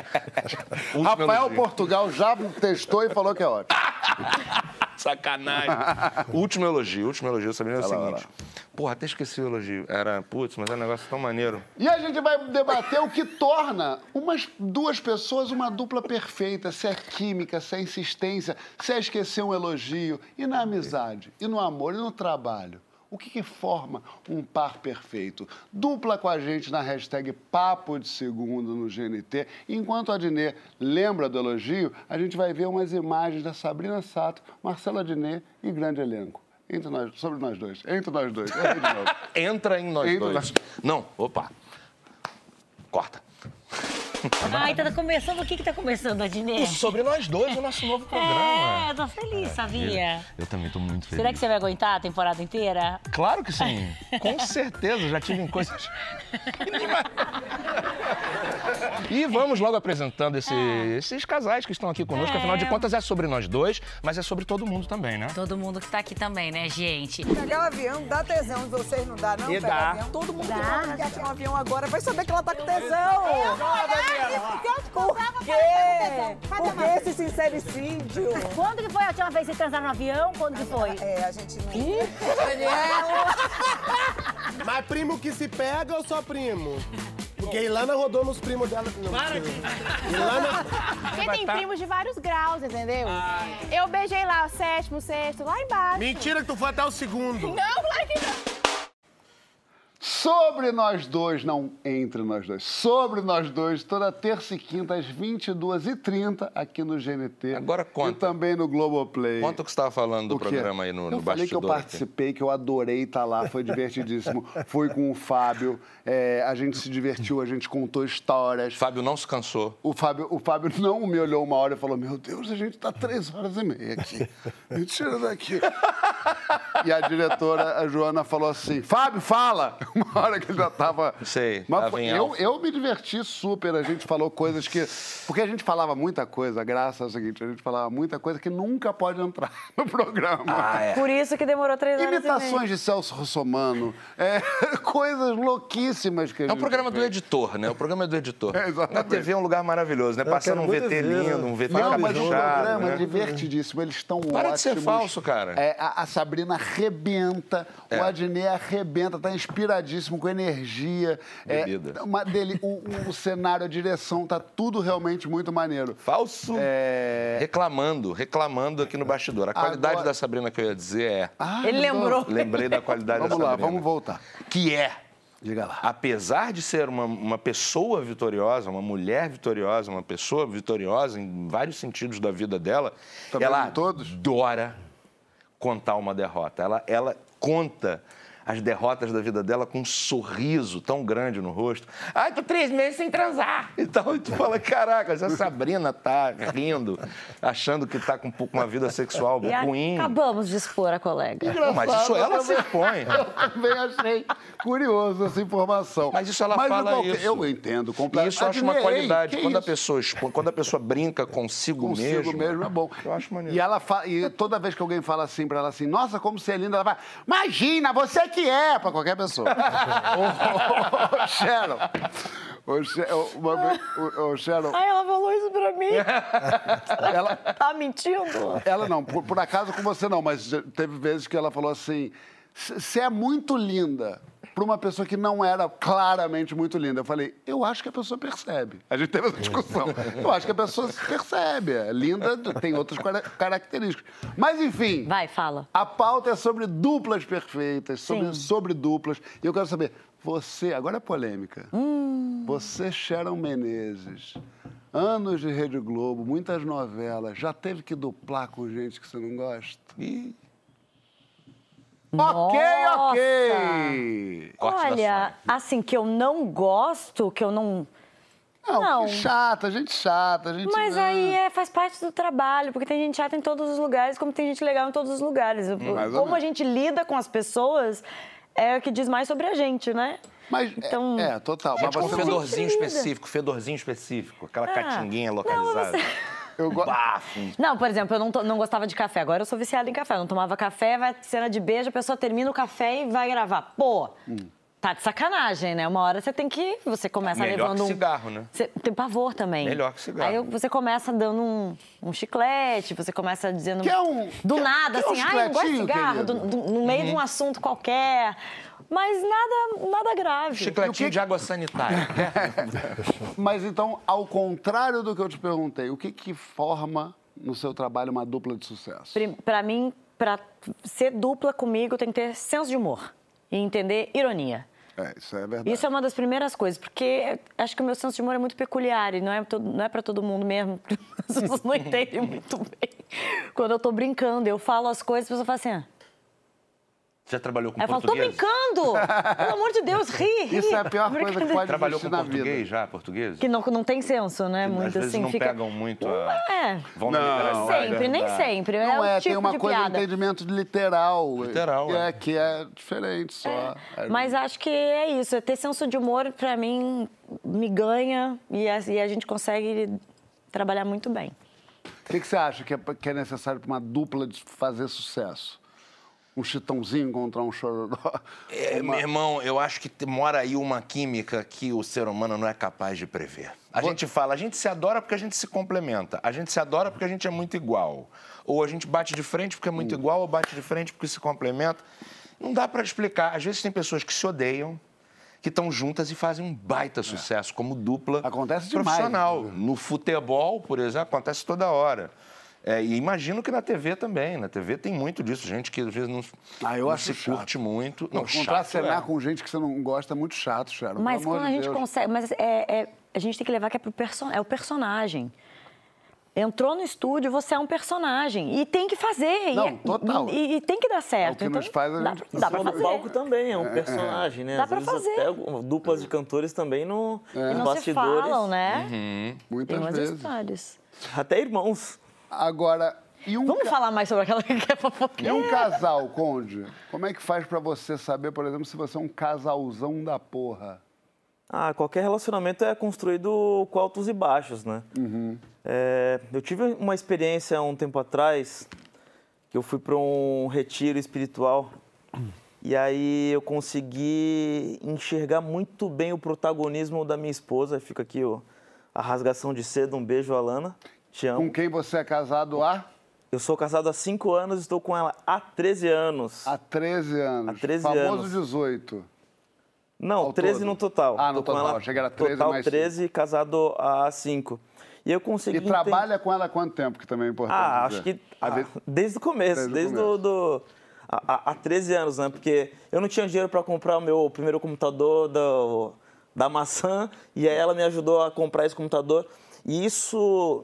Rafael elogio. Portugal já testou e falou que é ótimo. Sacanagem. último elogio, último elogio, Sabrina, é o lá, seguinte. Porra, até esqueci o elogio. Era, putz, mas é um negócio tão maneiro. E a gente vai debater o que torna umas duas pessoas uma dupla perfeita, se é química, se é insistência, se é esquecer um elogio, e na amizade, e no amor, e no trabalho. O que, que forma um par perfeito? Dupla com a gente na hashtag Papo de Segundo no GNT. Enquanto a Dinê lembra do elogio, a gente vai ver umas imagens da Sabrina Sato, Marcela Dinê e grande elenco. Entre nós, sobre nós dois. Entre nós dois. Entra em nós Entra dois. nós- Não, opa. Corta. Ai, tá começando. O que que tá começando, Adnê? Sobre nós dois, o nosso novo É, tô feliz, sabia? Eu também tô muito feliz. Será que você vai aguentar a temporada inteira? Claro que sim. Com certeza, já tive em coisas. e vamos logo apresentando esse- esses casais que estão aqui conosco. É. Afinal de contas, é sobre nós dois, mas é sobre todo mundo também, né? Todo mundo que tá aqui também, né, gente? Pegar o avião dá tesão de vocês, não dá, não? E Pegar dá. avião. Todo mundo que Dá. vai pegar um avião agora vai saber que ela tá com tesão. Por quê? Por que esse sincericídio? Quando que foi a última vez que vocês transaram no avião? Quando que foi? É, a gente não... Mas primo que se pega ou só primo? Porque a Ilana rodou nos primos dela. Não, Para Ilana. Porque tem primos de vários graus, entendeu? Eu beijei lá o sétimo, sexto, lá embaixo. Mentira que tu foi até o segundo. Não, claro que não. Sobre nós dois, não entre nós dois, sobre nós dois, toda terça e quinta às 22h30 aqui no GNT. Agora conta. E também no Globoplay. Conta o que você estava falando do programa aí no, eu no falei que eu bastidor. participei, que eu adorei estar lá, foi divertidíssimo. Fui com o Fábio, é, a gente se divertiu, a gente contou histórias. Fábio não se cansou. O Fábio, o Fábio não me olhou uma hora e falou: Meu Deus, a gente está três horas e meia aqui. Me tira daqui. E a diretora, a Joana, falou assim: Fábio, fala! Uma hora que ele já estava. Sei, Mas tava foi- em eu, eu me diverti super. A gente falou coisas que. Porque a gente falava muita coisa, a graça é o seguinte: a gente falava muita coisa que nunca pode entrar no programa. Ah, é. Por isso que demorou três horas e meia. Imitações de Celso Russomano, é, coisas louquíssimas que a É gente um programa do fez. editor, né? O programa é do editor. É, exatamente. Na TV é um lugar maravilhoso, né? Eu Passando um VT ver. lindo, um VT Não, mas o caprichado, programa é né? divertidíssimo. Eles estão Para de ser ótimos. falso, cara. É, a, a Sabrina arrebenta, É. o Adnet arrebenta, tá inspiradíssimo, com energia. É, Bebida. uma dele, o, o cenário, a direção, tá tudo realmente muito maneiro. Falso. É... Reclamando, reclamando aqui no bastidor. A qualidade Agora- da Sabrina que eu ia dizer é. Ah, Ele lembrou. Lembrei da qualidade Vamos da lá, Sabrina. vamos voltar. Que é Diga lá. apesar de ser uma, uma pessoa vitoriosa, uma mulher vitoriosa, uma pessoa vitoriosa em vários sentidos da vida dela, Também ela todos? adora contar uma derrota. Ela, ela conta as derrotas da vida dela com um sorriso tão grande no rosto. Ai, tô três meses sem transar. Então, e tu fala, caraca, essa Sabrina tá rindo, achando que tá com um pouco uma vida sexual E ruim. acabamos de expor a colega. Não, mas isso ela se expõe. Eu também achei curioso essa informação. Mas isso ela Mas, fala qualquer- isso. Eu entendo E completamente. isso eu acho uma qualidade. que Quando a, pessoa, expõe- quando a pessoa brinca consigo, Consigo mesmo. mesmo, é bom. Eu acho maneiro. E ela fa... e toda vez que alguém fala assim pra ela assim, nossa, como você é linda, ela fala, imagina, você que é, pra qualquer pessoa. Ô, ô, ô, Sharon. Ô, She- ô, uma vez- ô, ô, Sharon, Ai, ela falou isso pra mim. ela, Tá mentindo? ela não, por, por acaso com você não, mas já teve vezes que ela falou assim, você é muito linda pra uma pessoa que não era claramente muito linda. Eu falei, eu acho que a pessoa percebe. A gente teve essa discussão. Eu acho que a pessoa percebe. É linda, tem outras cara- características. Mas, enfim... Vai, fala. A pauta é sobre duplas perfeitas, sobre, Sim. sobre duplas. E eu quero saber, você, agora é polêmica. Hum. Você, Sharon Menezes, anos de Rede Globo, muitas novelas, já teve que duplar com gente que você não gosta? Ih, Ok, ok! Olha, assim, que eu não gosto, que eu não. Não, Não. que chata, gente chata, gente... Mas ah, aí é, faz parte do trabalho, porque tem gente chata em todos os lugares, como tem gente legal em todos os lugares. mais Como a gente lida com as pessoas é o que diz mais sobre a gente, né? Mas, Então- é, é, total. Gente, mas com você como não- fedorzinho específico, fedorzinho específico. Aquela Ah, catinguinha não, localizada. você- eu go- Bafo. Não, por exemplo, eu não, to- não gostava de café. Agora eu sou viciada em café. Eu não tomava café, vai cena de beijo, a pessoa termina o café e vai gravar. Pô, Hum. tá de sacanagem, né? Uma hora você tem que. Você começa Melhor levando que um. cigarro, né? Você tem pavor também. Melhor que cigarro. Aí você começa dando um, um chiclete, você começa dizendo. Quer um- do quer- nada, quer um assim, ai, eu não gosto de cigarro, do- do- no meio Uhum. de um assunto qualquer. Mas nada, nada grave. Chicletinho de água sanitária. Mas então, ao contrário do que eu te perguntei, o que que forma no seu trabalho uma dupla de sucesso? Pra mim, pra ser dupla comigo, tem que ter senso de humor e entender ironia. É, isso é verdade. Isso é uma das primeiras coisas, porque acho que o meu senso de humor é muito peculiar e não é, todo, não é para todo mundo mesmo. As pessoas não entendem muito bem. Quando eu tô brincando, eu falo as coisas, a pessoa fala assim. Já trabalhou com Aí eu falo, tô português? brincando! Pelo amor de Deus, ri, ri. Isso é a pior coisa que pode Trabalhou com na português vida. já, português? Que não, não tem senso, né? Às Muito vezes assim. não fica... pegam muito a... É. Vão Não. Sempre, nem verdade. sempre. Não é é, tipo tem uma de coisa piada. de entendimento de literal. Literal, que é. é. Que é diferente só. É. Mas acho que é isso. é Ter senso de humor, pra mim, me ganha e a, e a gente consegue trabalhar muito bem. O que, que você acha que é, que é necessário para uma dupla de fazer sucesso? Um chitãozinho contra um chororó? É, Meu irmão, eu acho que mora aí uma química que o ser humano não é capaz de prever. A gente fala, a gente se adora porque a gente se complementa. A gente se adora porque a gente é muito igual. Ou a gente bate de frente porque é muito igual, ou bate de frente porque se complementa. Não dá pra explicar. Às vezes tem pessoas que se odeiam, que estão juntas e fazem um baita sucesso como dupla Acontece demais. profissional. No futebol, por exemplo, acontece toda hora. É, e imagino que na TV também. Na TV tem muito disso. Gente que às vezes não, Ah, eu não acho se chato. curte muito. Não, Não, chato contracenar é. com gente que você não gosta é muito chato, Sharon. Mas quando a gente Deus. consegue. Mas é, é- a gente tem que levar que é, pro perso, é o personagem. Entrou no estúdio, você é um personagem. E tem que fazer. Não, e, é- total. E, e tem que dar certo. É o que então, nos faz a dá, gente- dá pra no fazer. palco também é um personagem, né? Dá Às pra vezes fazer. até duplas de cantores também no, E nos não se bastidores. falam, né? Uhum. Muitas Tem vezes. histórias. Até irmãos. Agora, e um, Vamos ca- falar mais sobre aquela que é e fofoqueira? um casal, Conde? Como é que faz pra você saber, por exemplo, se você é um casalzão da porra? Ah, qualquer relacionamento é construído com altos e baixos, né? É, eu tive uma experiência há um tempo atrás que eu fui para um retiro espiritual e aí eu consegui enxergar muito bem o protagonismo da minha esposa. Fica aqui ó, a rasgação de seda. Um beijo, Alana. Te amo. Com quem você é casado há? Eu sou casado há 5 anos e estou com ela há 13 anos. Há 13 anos. Há 13 Famoso anos. 18. Não, Ao 13 todo? no total. Ah, no Tô total. que era 13 total mais 13, casado há 5. E eu consegui... E trabalha com ela há quanto tempo, que também é importante Ah, dizer. acho que Ah, desde o começo, Desde desde, o do, há, há- há 13 anos, né? Porque eu não tinha dinheiro para comprar o meu primeiro computador da, da maçã e aí ela me ajudou a comprar esse computador. E isso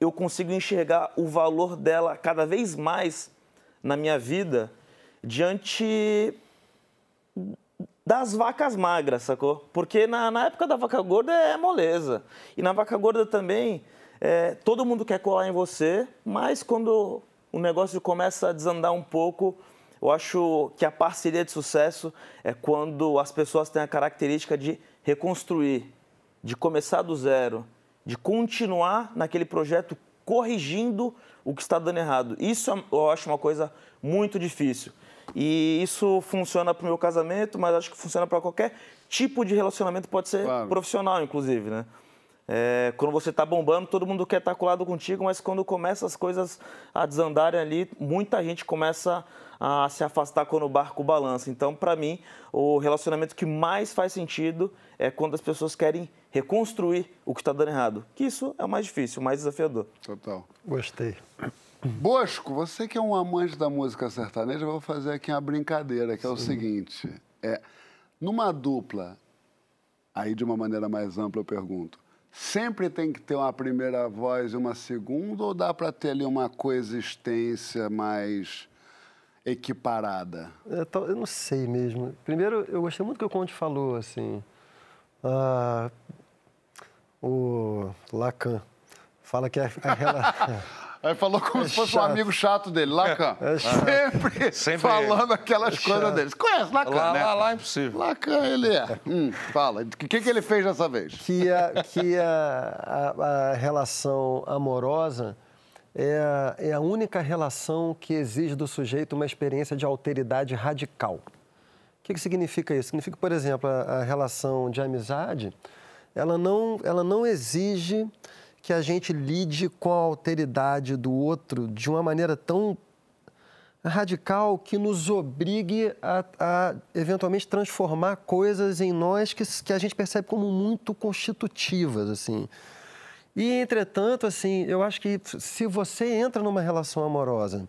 eu consigo enxergar o valor dela cada vez mais na minha vida diante das vacas magras, sacou? Porque na, na época da vaca gorda é moleza. E na vaca gorda também, é, todo mundo quer colar em você, mas quando o negócio começa a desandar um pouco, eu acho que a parceria de sucesso é quando as pessoas têm a característica de reconstruir, de começar do zero, de continuar naquele projeto corrigindo o que está dando errado. Isso é- eu acho uma coisa muito difícil. E isso funciona para o meu casamento, mas acho que funciona para qualquer tipo de relacionamento, pode ser Claro. profissional, inclusive, né? É, quando você está bombando, todo mundo quer estar colado contigo, mas quando começa as coisas a desandarem ali, muita gente começa a se afastar quando o barco balança. Então, para mim, o relacionamento que mais faz sentido é quando as pessoas querem reconstruir o que está dando errado. Que isso é o mais difícil, o mais desafiador. Total. Gostei. Bosco, você que é um amante da música sertaneja, eu vou fazer aqui uma brincadeira, que é o seguinte. É, numa dupla, aí de uma maneira mais ampla eu pergunto, sempre tem que ter uma primeira voz e uma segunda, ou dá para ter ali uma coexistência mais equiparada? Eu, tô- eu não sei mesmo. Primeiro, eu gostei muito do que o Conte falou, assim. Ah, o Lacan fala que a, a rela- Aí falou como É se fosse um chato. amigo chato dele, Lacan. É chato. Sempre, Sempre falando aquelas É coisas dele. Você conhece Lacan, Lá, né? lá, lá é impossível. Lacan, ele é. Hum, fala, o que, que ele fez dessa vez? que, a, que a, a, a relação amorosa é a, é a única relação que exige do sujeito uma experiência de alteridade radical. O que, que significa isso? Significa, por exemplo, a, a relação de amizade, ela não, ela não exige que a gente lide com a alteridade do outro de uma maneira tão radical que nos obrigue a, a, eventualmente transformar coisas em nós que, que a gente percebe como muito constitutivas assim. E entretanto assim eu acho que se você entra numa relação amorosa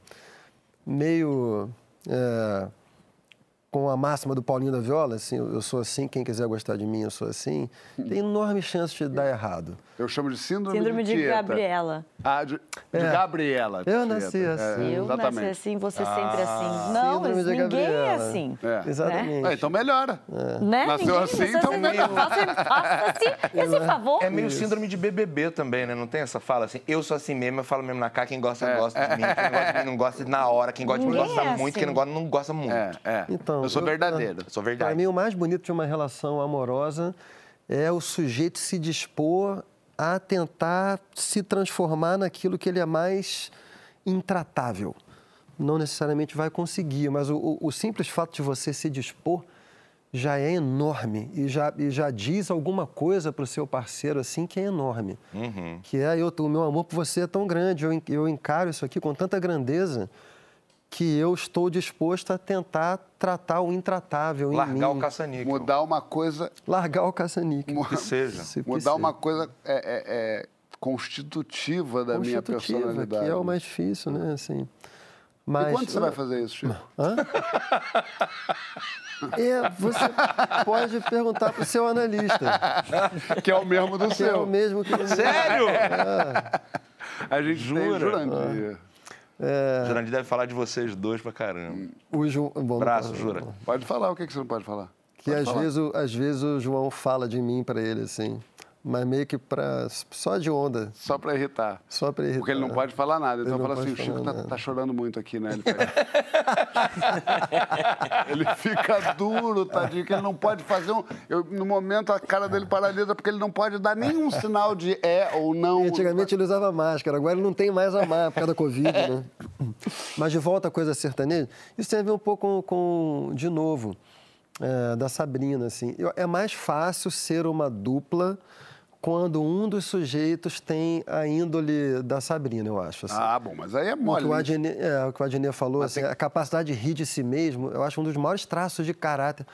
meio é, com a máxima do Paulinho da Viola, assim, eu sou assim, quem quiser gostar de mim, eu sou assim, tem enorme chance de dar errado. Eu chamo de síndrome, Síndrome de Tieta. Gabriela. Ah, de, de É. Gabriela. Eu nasci assim. É, Eu exatamente. nasci assim, você sempre assim. Não, Síndrome de ninguém é Gabriela. assim. É. Exatamente. Ah, então melhora. Né? Nasceu Ninguém assim, então assim. meio- Faça, assim, esse favor. É meio síndrome de BBB também, né? Não tem essa fala assim, eu sou assim mesmo, eu falo mesmo na cara, quem gosta, É, gosta de mim, quem não gosta de mim não gosta na hora, quem gosta de mim gosta é muito, quem assim. não gosta, não gosta muito. É, Então, eu sou verdadeiro. Eu sou Para verdade. mim, o mais bonito de uma relação amorosa é o sujeito se dispor a tentar se transformar naquilo que ele é mais intratável. Não necessariamente vai conseguir, mas o, o- simples fato de você se dispor já é enorme e já, e já diz alguma coisa para o seu parceiro assim que é enorme. Uhum. Que é, eu, o meu amor por você é tão grande, eu, eu encaro isso aqui com tanta grandeza que eu estou disposto a tentar tratar o intratável em Largar mim. o caça-níquel. Mudar uma coisa. Largar o caça-níquel. Que seja. Se Mudar possível. uma coisa é, é- é constitutiva da minha constitutiva, personalidade. que é o mais difícil, né? Assim, E mas, quando você vai fazer isso, Chico? É, você pode perguntar para o seu analista. que é o mesmo do Que é o seu. mesmo que o meu. Sério? A gente Jura? tem Jurandir. O Jurandir deve falar de vocês dois pra caramba. O Ju... Bom, Braço, jura? Pode falar, o que, que você não pode falar? Que às vezes, o- às vezes o João fala de mim para ele, assim. Mas meio que pra, só de onda, Só pra irritar. só para irritar. Porque ele não pode falar nada. Então fala assim, o Chico tá, tá chorando muito aqui, né? Ele, fica- Ele fica duro, tadinho, que ele não pode fazer um... Eu, no momento, a cara dele paralisa porque ele não pode dar nenhum sinal de é ou não. Antigamente ele usava máscara, agora ele não tem mais a máscara por causa da Covid, né? Mas de volta à coisa sertaneja, isso tem a ver um pouco com, com, de novo, é, da Sabrina, assim. É mais fácil ser uma dupla quando um dos sujeitos tem a índole da Sabrina, eu acho. assim. Ah, bom, mas aí é O mole. que o né? Adnet, é, o que o Adnet falou, assim, a capacidade de rir de si mesmo, eu acho um dos maiores traços de caráter.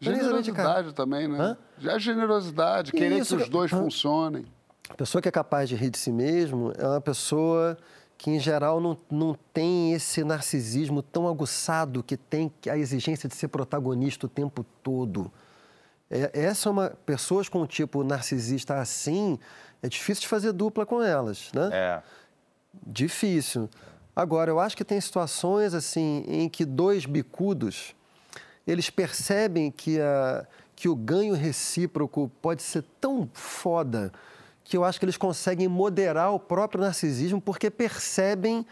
É Generosidade também, né? Hã? Já é generosidade, querer Isso, que os dois hã? funcionem. A pessoa que é capaz de rir de si mesmo é uma pessoa que, em geral, não, não tem esse narcisismo tão aguçado que tem a exigência de ser protagonista o tempo todo. É, essa é uma... Pessoas com o tipo narcisista assim, é difícil de fazer dupla com elas, né? É. Difícil. Agora, eu acho que tem situações assim em que dois bicudos eles percebem que, a, que o ganho recíproco pode ser tão foda que eu acho que eles conseguem moderar o próprio narcisismo porque percebem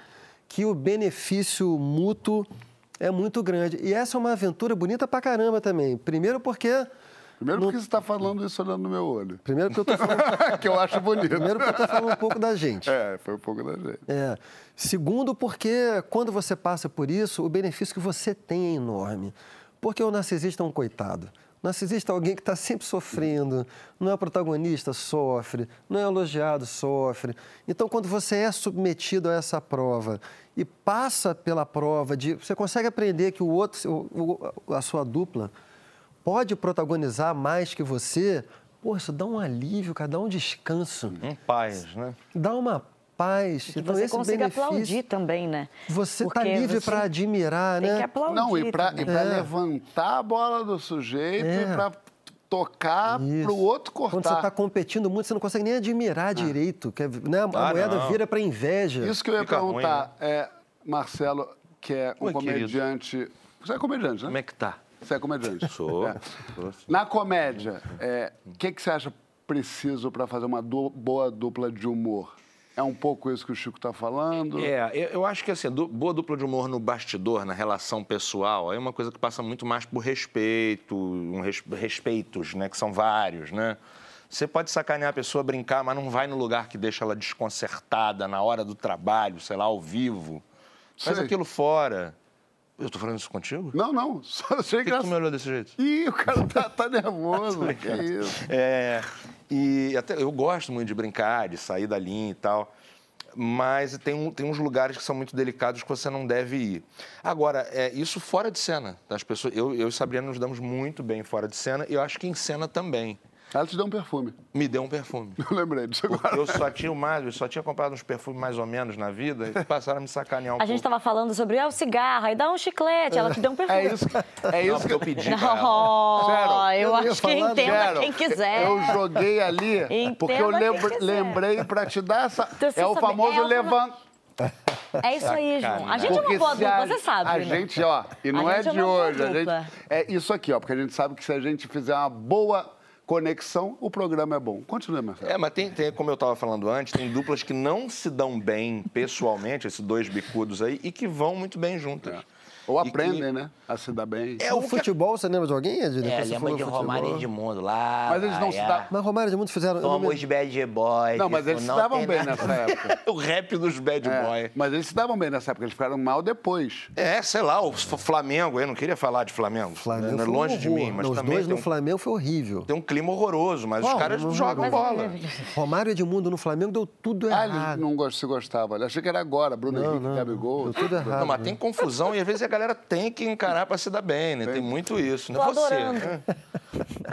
que o benefício mútuo é muito grande. E essa é uma aventura bonita pra caramba também. Primeiro porque. Primeiro porque você está falando isso olhando no meu olho. Primeiro porque eu tô falando, que eu acho bonito. primeiro porque eu tô falando um pouco da gente. É, foi um pouco da gente. É. Segundo, porque quando você passa por isso, o benefício que você tem é enorme. Porque o narcisista é um coitado. O narcisista é alguém que está sempre sofrendo, não é protagonista, sofre, não é elogiado, sofre. Então, quando você é submetido a essa prova e passa pela prova de. Você consegue aprender que o outro, a sua dupla, pode protagonizar mais que você. Pô, isso dá um alívio, cara, dá um descanso, Um paz, né? dá uma paz. Que então, você esse consiga aplaudir também, né? Você está livre você para admirar, Tem né? que aplaudir Não, e para É. levantar a bola do sujeito É. e para tocar Isso. para o outro cortar. Quando você está competindo muito, você não consegue nem admirar direito. que é- né? A Ah, moeda não. vira para inveja. Isso que eu ia Fica ruim, perguntar é, Marcelo, que é um Oi, querido. comediante. Você é comediante, né? Como é que tá? Você é comediante. Sou. É. Na comédia, é, o que, que você acha preciso para fazer uma du- boa dupla de humor? É um pouco isso que o Chico está falando? É, eu, eu acho que assim, du- boa dupla de humor no bastidor, na relação pessoal, é uma coisa que passa muito mais por respeito, um res- respeitos, né? Que são vários, né? Você pode sacanear a pessoa, brincar, mas não vai no lugar que deixa ela desconcertada na hora do trabalho, sei lá, ao vivo. Faz Sei. aquilo fora. Eu tô falando isso contigo? Não, não. Só achei Por que, que tu me olhou desse jeito? Ih, o cara tá, tá nervoso. que isso? É, e até eu gosto muito de brincar, de sair da linha e tal. Mas tem, tem uns lugares que são muito delicados que você não deve ir. Agora, é, isso fora de cena. As pessoas, eu, eu e Sabrina nos damos muito bem fora de cena e eu acho que em cena também. Ela te deu um perfume. Me deu um perfume. Eu lembrei disso agora. Eu só tinha o mais, eu só tinha comprado uns perfumes mais ou menos na vida e passaram a me sacanear um A gente pouco. estava falando sobre ah, o cigarro, aí dá um chiclete, ela te deu um perfume. É isso, que- é Não, isso porque que eu pedi pra ela. Não, Sério, eu, eu acho que entenda Quero. quem quiser. Eu joguei ali Entenda porque eu lembra- lembrei para te dar essa. Então, é o sabe, famoso é levanta. É isso aí, João. A gente é Porque uma boa dupla, a- você sabe. A né? gente, ó, e não A é gente é de boa hoje. A gente, dupla. é isso aqui, ó, porque a gente sabe que se a gente fizer uma boa conexão, o programa é bom. Continue, Marcelo. É, mas tem, tem, como eu estava falando antes, tem duplas que não se dão bem pessoalmente, esses dois bicudos aí, e que vão muito bem juntas. Ou E que- aprendem, né? A se dar bem. É o futebol, você lembra de alguém, Ed? É, lembra de futebol. Romário e Edmundo lá. Mas eles não se é. dão. Mas Romário e Edmundo fizeram... não Somos bad boys. Não, mas isso eles se não davam bem nada- nessa época. o rap dos bad É, boy. mas eles se davam bem nessa época, eles ficaram mal depois. É, sei lá, o Flamengo, eu não queria falar de Flamengo. Flamengo um longe de mim, mas Não, Os também dois no um, Flamengo foi horrível. tem um clima horroroso, mas os caras Não, não, jogam não. bola. Romário e Edmundo no Flamengo deu tudo Ah, errado. eles não gost- se gostavam. Eu achei que era agora, Bruno Não, Henrique, não, Gabigol. deu tudo errado. Não, mas tem confusão e às vezes a galera tem que encarar pra se dar bem, né? Tem muito isso, né? Tô Você. adorando. né?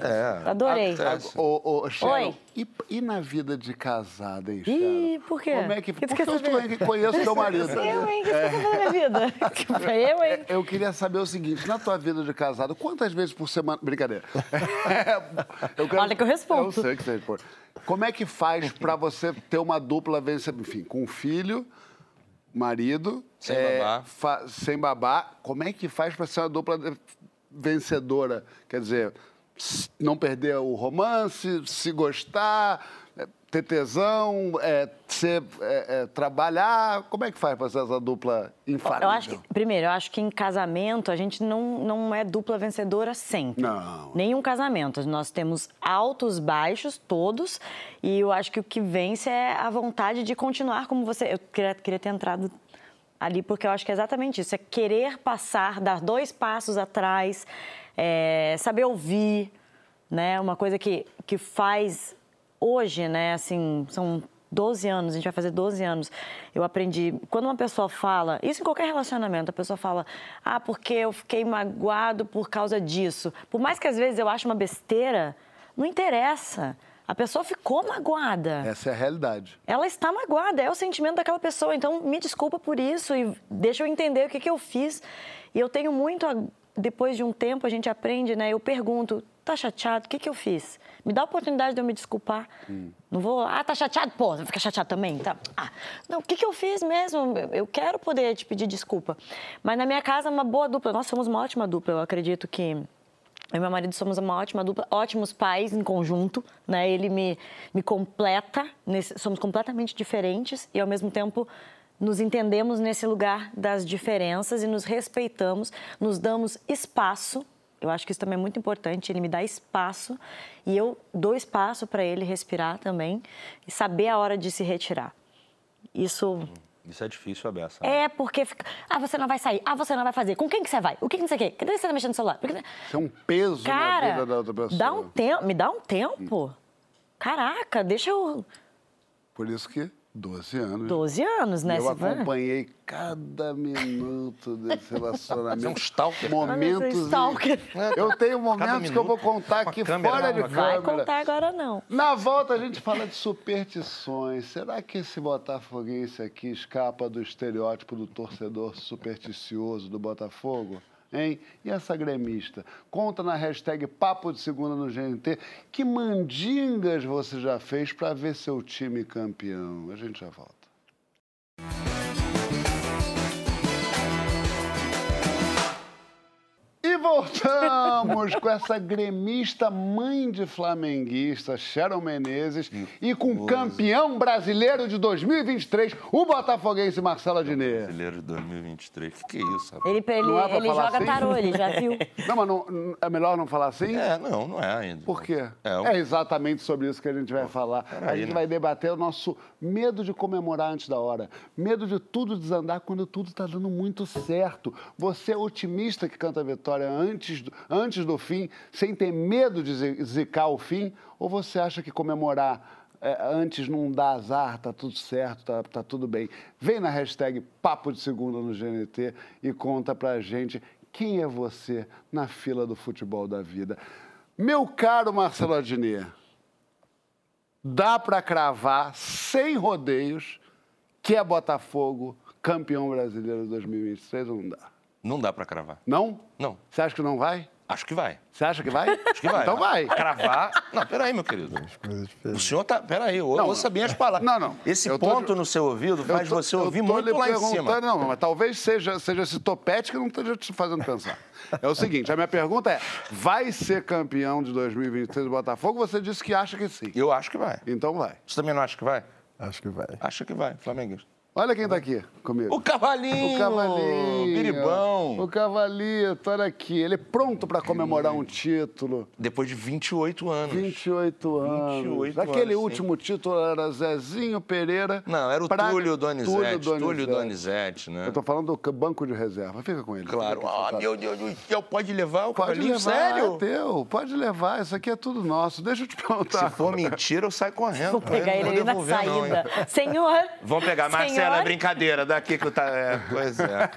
É. Adorei. Acontece. Ô, ô, Sharon, Oi. E, e na vida de casada, hein, Sharon? Ih, por quê? Como é que... O que Porque quer eu saber? conheço teu marido. Eu, hein? O que você tá fazendo na minha vida? Pra eu, hein? Eu queria saber o seguinte, na tua vida de casado, quantas vezes por semana... Brincadeira. Eu quero- Olha que eu respondo. Eu sei que você responde. Como é que faz pra você ter uma dupla? Enfim, com um filho, marido... Sem é, babá. fa- Sem babá. Como é que faz pra ser uma dupla vencedora? Quer dizer, não perder o romance, se gostar... Ter tesão, é, ser, é, é, trabalhar, como é que faz pra ser essa dupla infalível? Eu acho que, primeiro, eu acho que em casamento a gente não, não é dupla vencedora sempre. Não. Nenhum casamento. Nós temos altos, baixos, todos. E eu acho que o que vence é a vontade de continuar como você. Eu queria, queria ter entrado ali porque eu acho que é exatamente isso. É querer passar, dar dois passos atrás, é, saber ouvir, né? Uma coisa que, que faz hoje, né? Assim, são 12 anos, a gente vai fazer 12 anos. Eu aprendi, quando uma pessoa fala, isso em qualquer relacionamento, a pessoa fala, ah, porque eu fiquei magoado por causa disso. Por mais que às vezes eu ache uma besteira, não interessa. A pessoa ficou magoada. Essa é a realidade. Ela está magoada, é o sentimento daquela pessoa. Então, me desculpa por isso e deixa eu entender o que, que eu fiz. E eu tenho muito, a- depois de um tempo, a gente aprende, né? Eu pergunto, tá chateado? O que, que eu fiz? Me dá a oportunidade de eu me desculpar. Não vou, ah, tá chateado? Pô, vai ficar chateado também? Tá. Ah, não, o que, que eu fiz mesmo? Eu- quero poder te pedir desculpa. Mas na minha casa, uma boa dupla. Nós somos uma ótima dupla. Eu acredito que eu e meu marido somos uma ótima dupla, ótimos pais em conjunto, né? Ele me, me completa, nesse- somos completamente diferentes e ao mesmo tempo nos entendemos nesse lugar das diferenças e nos respeitamos, nos damos espaço. Eu acho que isso também é muito importante, ele me dá espaço e eu dou espaço para ele respirar também e saber a hora de se retirar. Isso Isso é difícil, a beça. é porque fica, ah, você não vai sair, ah, você não vai fazer. Com quem que você vai? O que que não sei o quê? Cadê você tá mexendo no celular? Por que- Isso é um peso na Cara, vida da outra pessoa. dá um tempo, me dá um tempo. Caraca, deixa eu. Por isso que 12 anos. 12 anos, né? Eu acompanhei cada minuto desse relacionamento. Você é um stalker. Momentos. Ah, eu sou stalker. e- Eu tenho momentos que eu vou contar aqui câmera fora de na câmera. Vai contar agora não. Na volta a gente fala de superstições. Será que esse botafoguense aqui escapa do estereótipo do torcedor supersticioso do Botafogo? Hein? E essa gremista? Conta na hashtag Papo de Segunda no GNT que mandingas você já fez para ver seu time campeão. A gente já volta. Voltamos com essa gremista mãe de flamenguista, Sharon Menezes, e com o campeão brasileiro de 2023, o botafoguense Marcelo Adnet. Brasileiro de 2023. O que, que é isso, rapaz? Ele, ele, Não é pra ele falar joga assim? tarô, ele já viu. Não, mas não- é melhor não falar assim? É, não, não é ainda. Por quê? É, É, exatamente sobre isso que a gente vai falar. a gente né? vai debater o nosso medo de comemorar antes da hora. Medo de tudo desandar quando tudo está dando muito certo. Você é otimista que canta a vitória antes do, antes do fim, sem ter medo de zi- zicar o fim? Ou você acha que comemorar é, antes não dá azar, tá tudo certo, tá, tá tudo bem? Vem na hashtag Papo de Segunda no GNT e conta pra gente quem é você na fila do futebol da vida. Meu caro Marcelo Adnet, dá pra cravar, sem rodeios, que é Botafogo campeão brasileiro de 2023 ou não dá? Não dá pra cravar. Não? Não. Você acha que não vai? Acho que vai. Você acha que vai? Acho que vai. Então vai. Cravar. Não, peraí, meu querido. O senhor tá. Peraí, ou- Não, ouça bem as palavras. não, não. Esse Eu tô- ponto no seu ouvido Eu faz tô- você eu ouvir tô muito lá em cima. perguntando- Não, mas talvez seja, seja esse topete que não esteja te fazendo pensar. É o seguinte, a minha pergunta é, vai ser campeão de 2023 do Botafogo? Você disse que acha que sim. Eu acho que vai. Então vai. Você também não acha que vai? Acho que vai. Acha que vai, flamenguista. Olha quem tá aqui comigo. O cavalinho! O cavalinho. Biribão! O cavalito, olha aqui. Ele é pronto para comemorar um título. Depois de 28 anos. 28 anos. 28 Aquele anos, sim. último título era Zezinho Pereira. Não, era o pra- Túlio Donizete. Túlio Túlio Donizete. Donizete, né? Eu tô falando do banco de reserva. Fica com ele. Claro. Ah, sentado. meu Deus do céu, pode levar o Pode cavalinho? levar, Sério? é teu. Pode levar. Isso aqui é tudo nosso. Deixa eu te perguntar. Se for mentira, eu saio correndo. Vou pegar ele ali na devolver, não, saída. Senhor! Vão pegar Senhor, Marcelo, é brincadeira. Daqui que tá. É, pois é.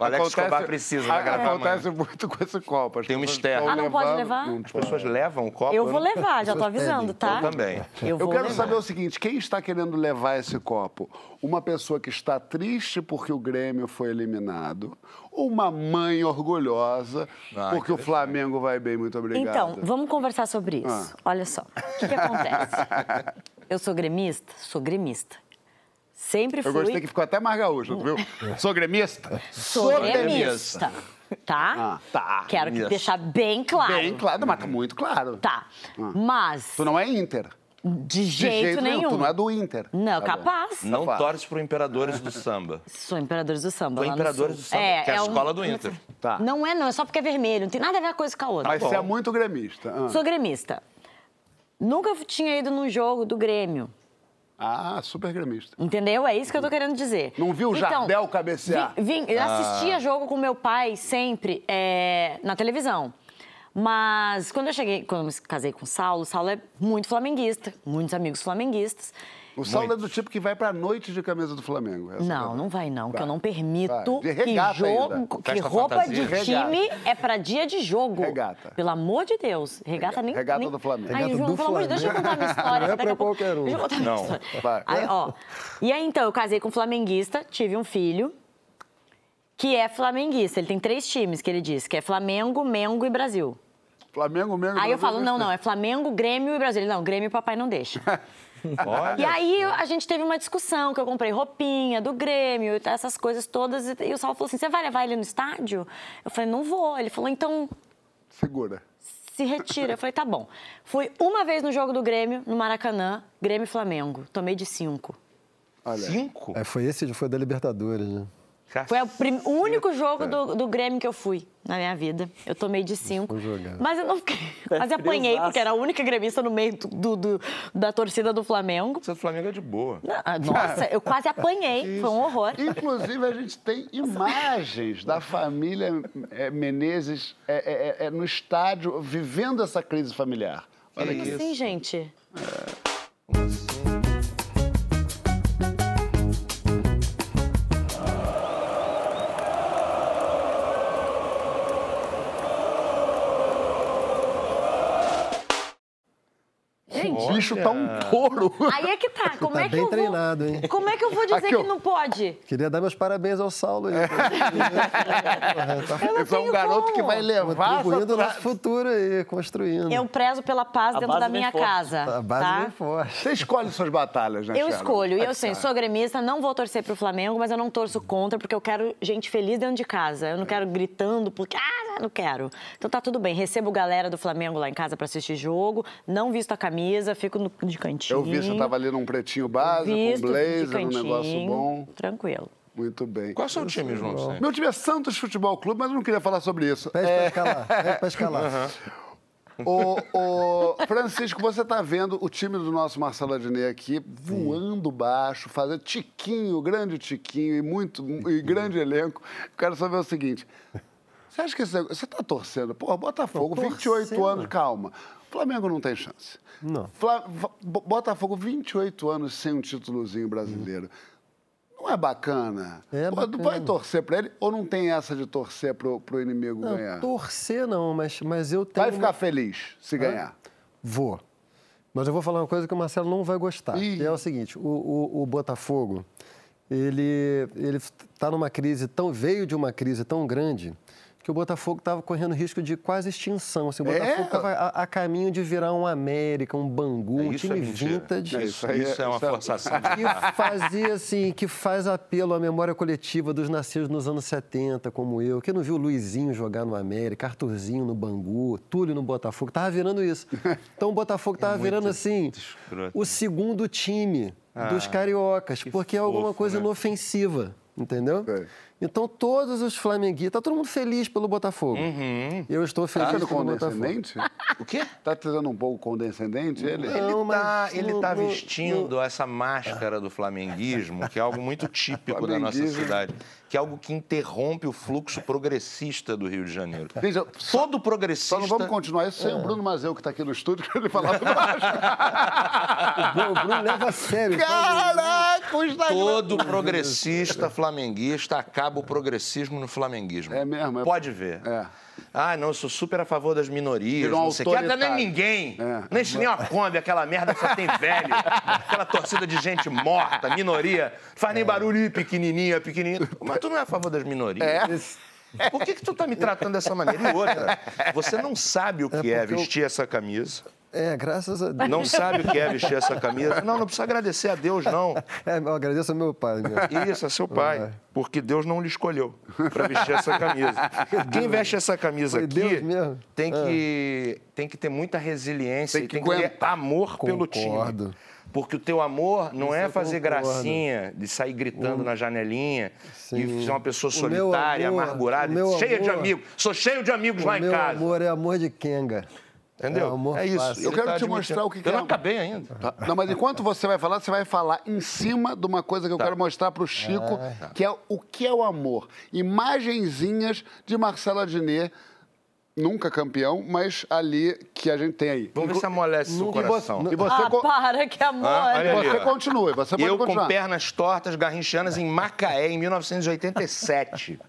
O Alex Escobar precisa vai gravar Acontece amanhã. muito com esse copo. As Tem externa. estão Ah, não pode levar? Não As pessoas levam o copo? Eu vou né? levar, já tô avisando, tá? Eu também. Eu Eu quero levar. saber o seguinte: quem está querendo levar esse copo? Uma pessoa que está triste porque o Grêmio foi eliminado? Ou uma mãe orgulhosa Ah, porque o. Flamengo vai bem? Muito obrigado. Então, vamos conversar sobre isso. Ah. Olha só, o que, que acontece? Eu sou gremista? Sou gremista. Sempre fui. Eu gostei que ficou até mais gaúcho, viu? Sou gremista? Sou gremista. Tá? Ah, tá. Quero deixar bem claro. Bem claro, mas tá muito claro. Tá. Mas, Tu não é Inter. de De jeito, nenhum. Tu não é do Inter. Não, Tá bom. capaz. Não Safado. torce pro Imperadores do Samba. Sou Imperadores do Samba. No Imperadores do Samba, que é a um- escola do Inter. Tá. Não é, não. É só porque é vermelho. Não tem nada a ver uma coisa com a outra. Mas você é muito gremista. Ah. Sou gremista. Nunca tinha ido num jogo do Grêmio. Ah, super gremista. Entendeu? É isso que eu tô querendo dizer. Não viu o Jardel cabecear? Vim, vim- eu assistia jogo com meu pai sempre é, na televisão. Mas quando eu cheguei, quando eu me casei com o Saulo, o Saulo é muito flamenguista, muitos amigos flamenguistas. O Saulo é do tipo que vai pra noite de camisa do Flamengo. essa é Não, verdade. não vai não, que Vai. eu não permito que regata jogo, que Festa roupa fantasia. de Regata. time é pra dia de jogo. Regata. Pelo amor de Deus, regata nem Regata nem... do Flamengo. Regata João, pelo amor de Deus, deixa eu contar a minha história. Não é daqui a pra pouco- qualquer um. Deixa eu contar minha Não, história. vai. Aí, ó. E aí, então, eu casei com um flamenguista, tive um filho, que é flamenguista. Ele tem três times, que ele diz, que é Flamengo, Mengo e Brasil. Flamengo mesmo. Aí eu Brasil, falo, não, gostei. não, é Flamengo, Grêmio e Brasil. Ele, não, Grêmio papai não deixa. Olha. E aí a gente teve uma discussão, que eu comprei roupinha do Grêmio, e essas coisas todas. E, e o Saulo falou assim, você vai levar ele no estádio? Eu falei, não vou. Ele falou, então Segura. se retira. Eu falei, tá bom. Fui uma vez no jogo do Grêmio, no Maracanã, Grêmio e Flamengo. Tomei de cinco. Olha. Cinco? É, foi esse, foi da Libertadores, né? Foi o, único jogo do, do Grêmio que eu fui na minha vida. Eu tomei de cinco. Mas eu não fiquei. Pé Mas apanhei, porque era a única gremista no meio do, do- da torcida do Flamengo. Você do Flamengo é de boa. Ah, Nossa, eu quase apanhei. Foi um horror. Inclusive, a gente tem imagens da família eh, Menezes eh, eh, eh, no estádio, vivendo essa crise familiar. Olha Como assim, gente? O bicho tá um touro. Aí é que tá. Como tá é que bem eu vou... treinado, hein? Como é que eu vou dizer Aqui, que não pode? Queria dar meus parabéns ao Saulo aí. Esse é um garoto como. que vai levar Contribuindo essa... nosso futuro aí, construindo. Eu prezo pela paz A dentro da minha forte. casa. A base tá? bem forte. Você escolhe suas batalhas, né, Eu Sharon? escolho, e É eu sei, sou gremista, não vou torcer pro Flamengo, mas eu não torço contra, porque eu quero gente feliz dentro de casa. Eu não quero gritando, porque, ah, não quero. Então tá tudo bem, recebo galera do Flamengo lá em casa pra assistir jogo, não visto a camisa, fico no, de cantinho. Eu vi, você tava ali num pretinho básico, visto, um blazer, um negócio bom. Tranquilo. Muito bem. Qual é o seu time, João? Vicente? Meu time é Santos Futebol Clube, mas eu não queria falar sobre isso. Pede pra escalar, pede pra escalar. Ô, ô, Francisco, você tá vendo o time do nosso Marcelo Adnet aqui voando baixo, fazendo tiquinho, grande tiquinho e muito e grande elenco. Quero saber o seguinte. Você acha que esse, negócio- você tá torcendo? Pô, Botafogo, Tô 28 torcendo. anos, calma. Flamengo não tem chance. Não. Fla- Botafogo, 28 anos sem um títulozinho brasileiro. Não é bacana? É Pô, bacana. Vai torcer pra ele ou não tem essa de torcer pro, pro inimigo Não, ganhar? torcer não, mas, mas eu tenho... Vai ficar feliz se ganhar. Vou. Mas eu vou falar uma coisa que o Marcelo não vai gostar. Que é o seguinte, o, o- o Botafogo, ele ele está numa crise tão veio de uma crise tão grande que o Botafogo estava correndo risco de quase extinção. Assim, o É? Botafogo estava a, a caminho de virar um América, um Bangu, um Isso é time mentira. vintage. É, Isso, isso aí é- isso é uma é- forçação de que fazia assim, que faz apelo à memória coletiva dos nascidos nos anos 70, como eu, que não viu o Luizinho jogar no América, Arthurzinho no Bangu, Túlio no Botafogo, tava virando isso. Então o Botafogo tava virando assim, escroto. o segundo time dos cariocas, porque é alguma fofo, coisa né? inofensiva, entendeu? Sei. Então todos os flamenguistas, tá todo mundo feliz pelo Botafogo. Eu estou Tá feliz sendo pelo Botafogo. condescendente? O quê? Tá sendo um pouco condescendente ele? Ele Não, tá, mas ele no- tá no- vestindo essa máscara do flamenguismo, que é algo muito típico da nossa cidade, que é algo que interrompe o fluxo progressista do Rio de Janeiro. Veja, só, Todo progressista... só não vamos continuar isso sem o Bruno Mazeu, que tá aqui no estúdio, que ele falava baixo. O Bruno leva a sério. Caraca! o Instagram. Todo progressista flamenguista acaba o progressismo no flamenguismo. É mesmo, é- Pode ver. É. Ah, não, eu sou super a favor das minorias. Virou não sei o que. Não é ninguém. É. Enche nem uma Kombi, aquela merda que só tem velho. aquela torcida de gente morta, minoria. Faz É. nem barulho, ih, pequenininha, pequenininha. Mas tu não é a favor das minorias. Por que, que tu tá me tratando dessa maneira? E outra, você não sabe o que é, eu- vestir essa camisa. É, graças a Deus. Não sabe o que é vestir essa camisa. Não, não precisa agradecer a Deus, não. É, eu agradeço ao meu pai. Meu. Isso, é seu pai. Porque Deus não lhe escolheu para vestir essa camisa. Quem veste essa camisa Foi aqui tem que, tem que ter muita resiliência Tem e que tem que ter aguentar. amor pelo time. Concordo. Porque o teu amor não Isso é fazer concordo. gracinha, de sair gritando na janelinha Sim. e ser uma pessoa meu solitária, amor- amargurada, meu cheia de amor- amigos. Sou cheio de amigos lá o em meu casa. amor é amor de Kenga. Entendeu? É amor isso. fácil. Eu Ele quero tá te mostrar o que que Eu não é- acabei ainda. Tá. Não, mas enquanto você vai falar, você vai falar em cima de uma coisa que eu quero mostrar para o Chico, que é o que é o amor. Imagenzinhas de Marcelo Adnet, nunca campeão, mas ali que a gente tem aí. Vamos ver se amolece seu E você- coração. E você, Ah, para, que amor. Ah, e você continua, você pode Eu continuar. com pernas tortas, garrinchianas em Macaé, em 1987.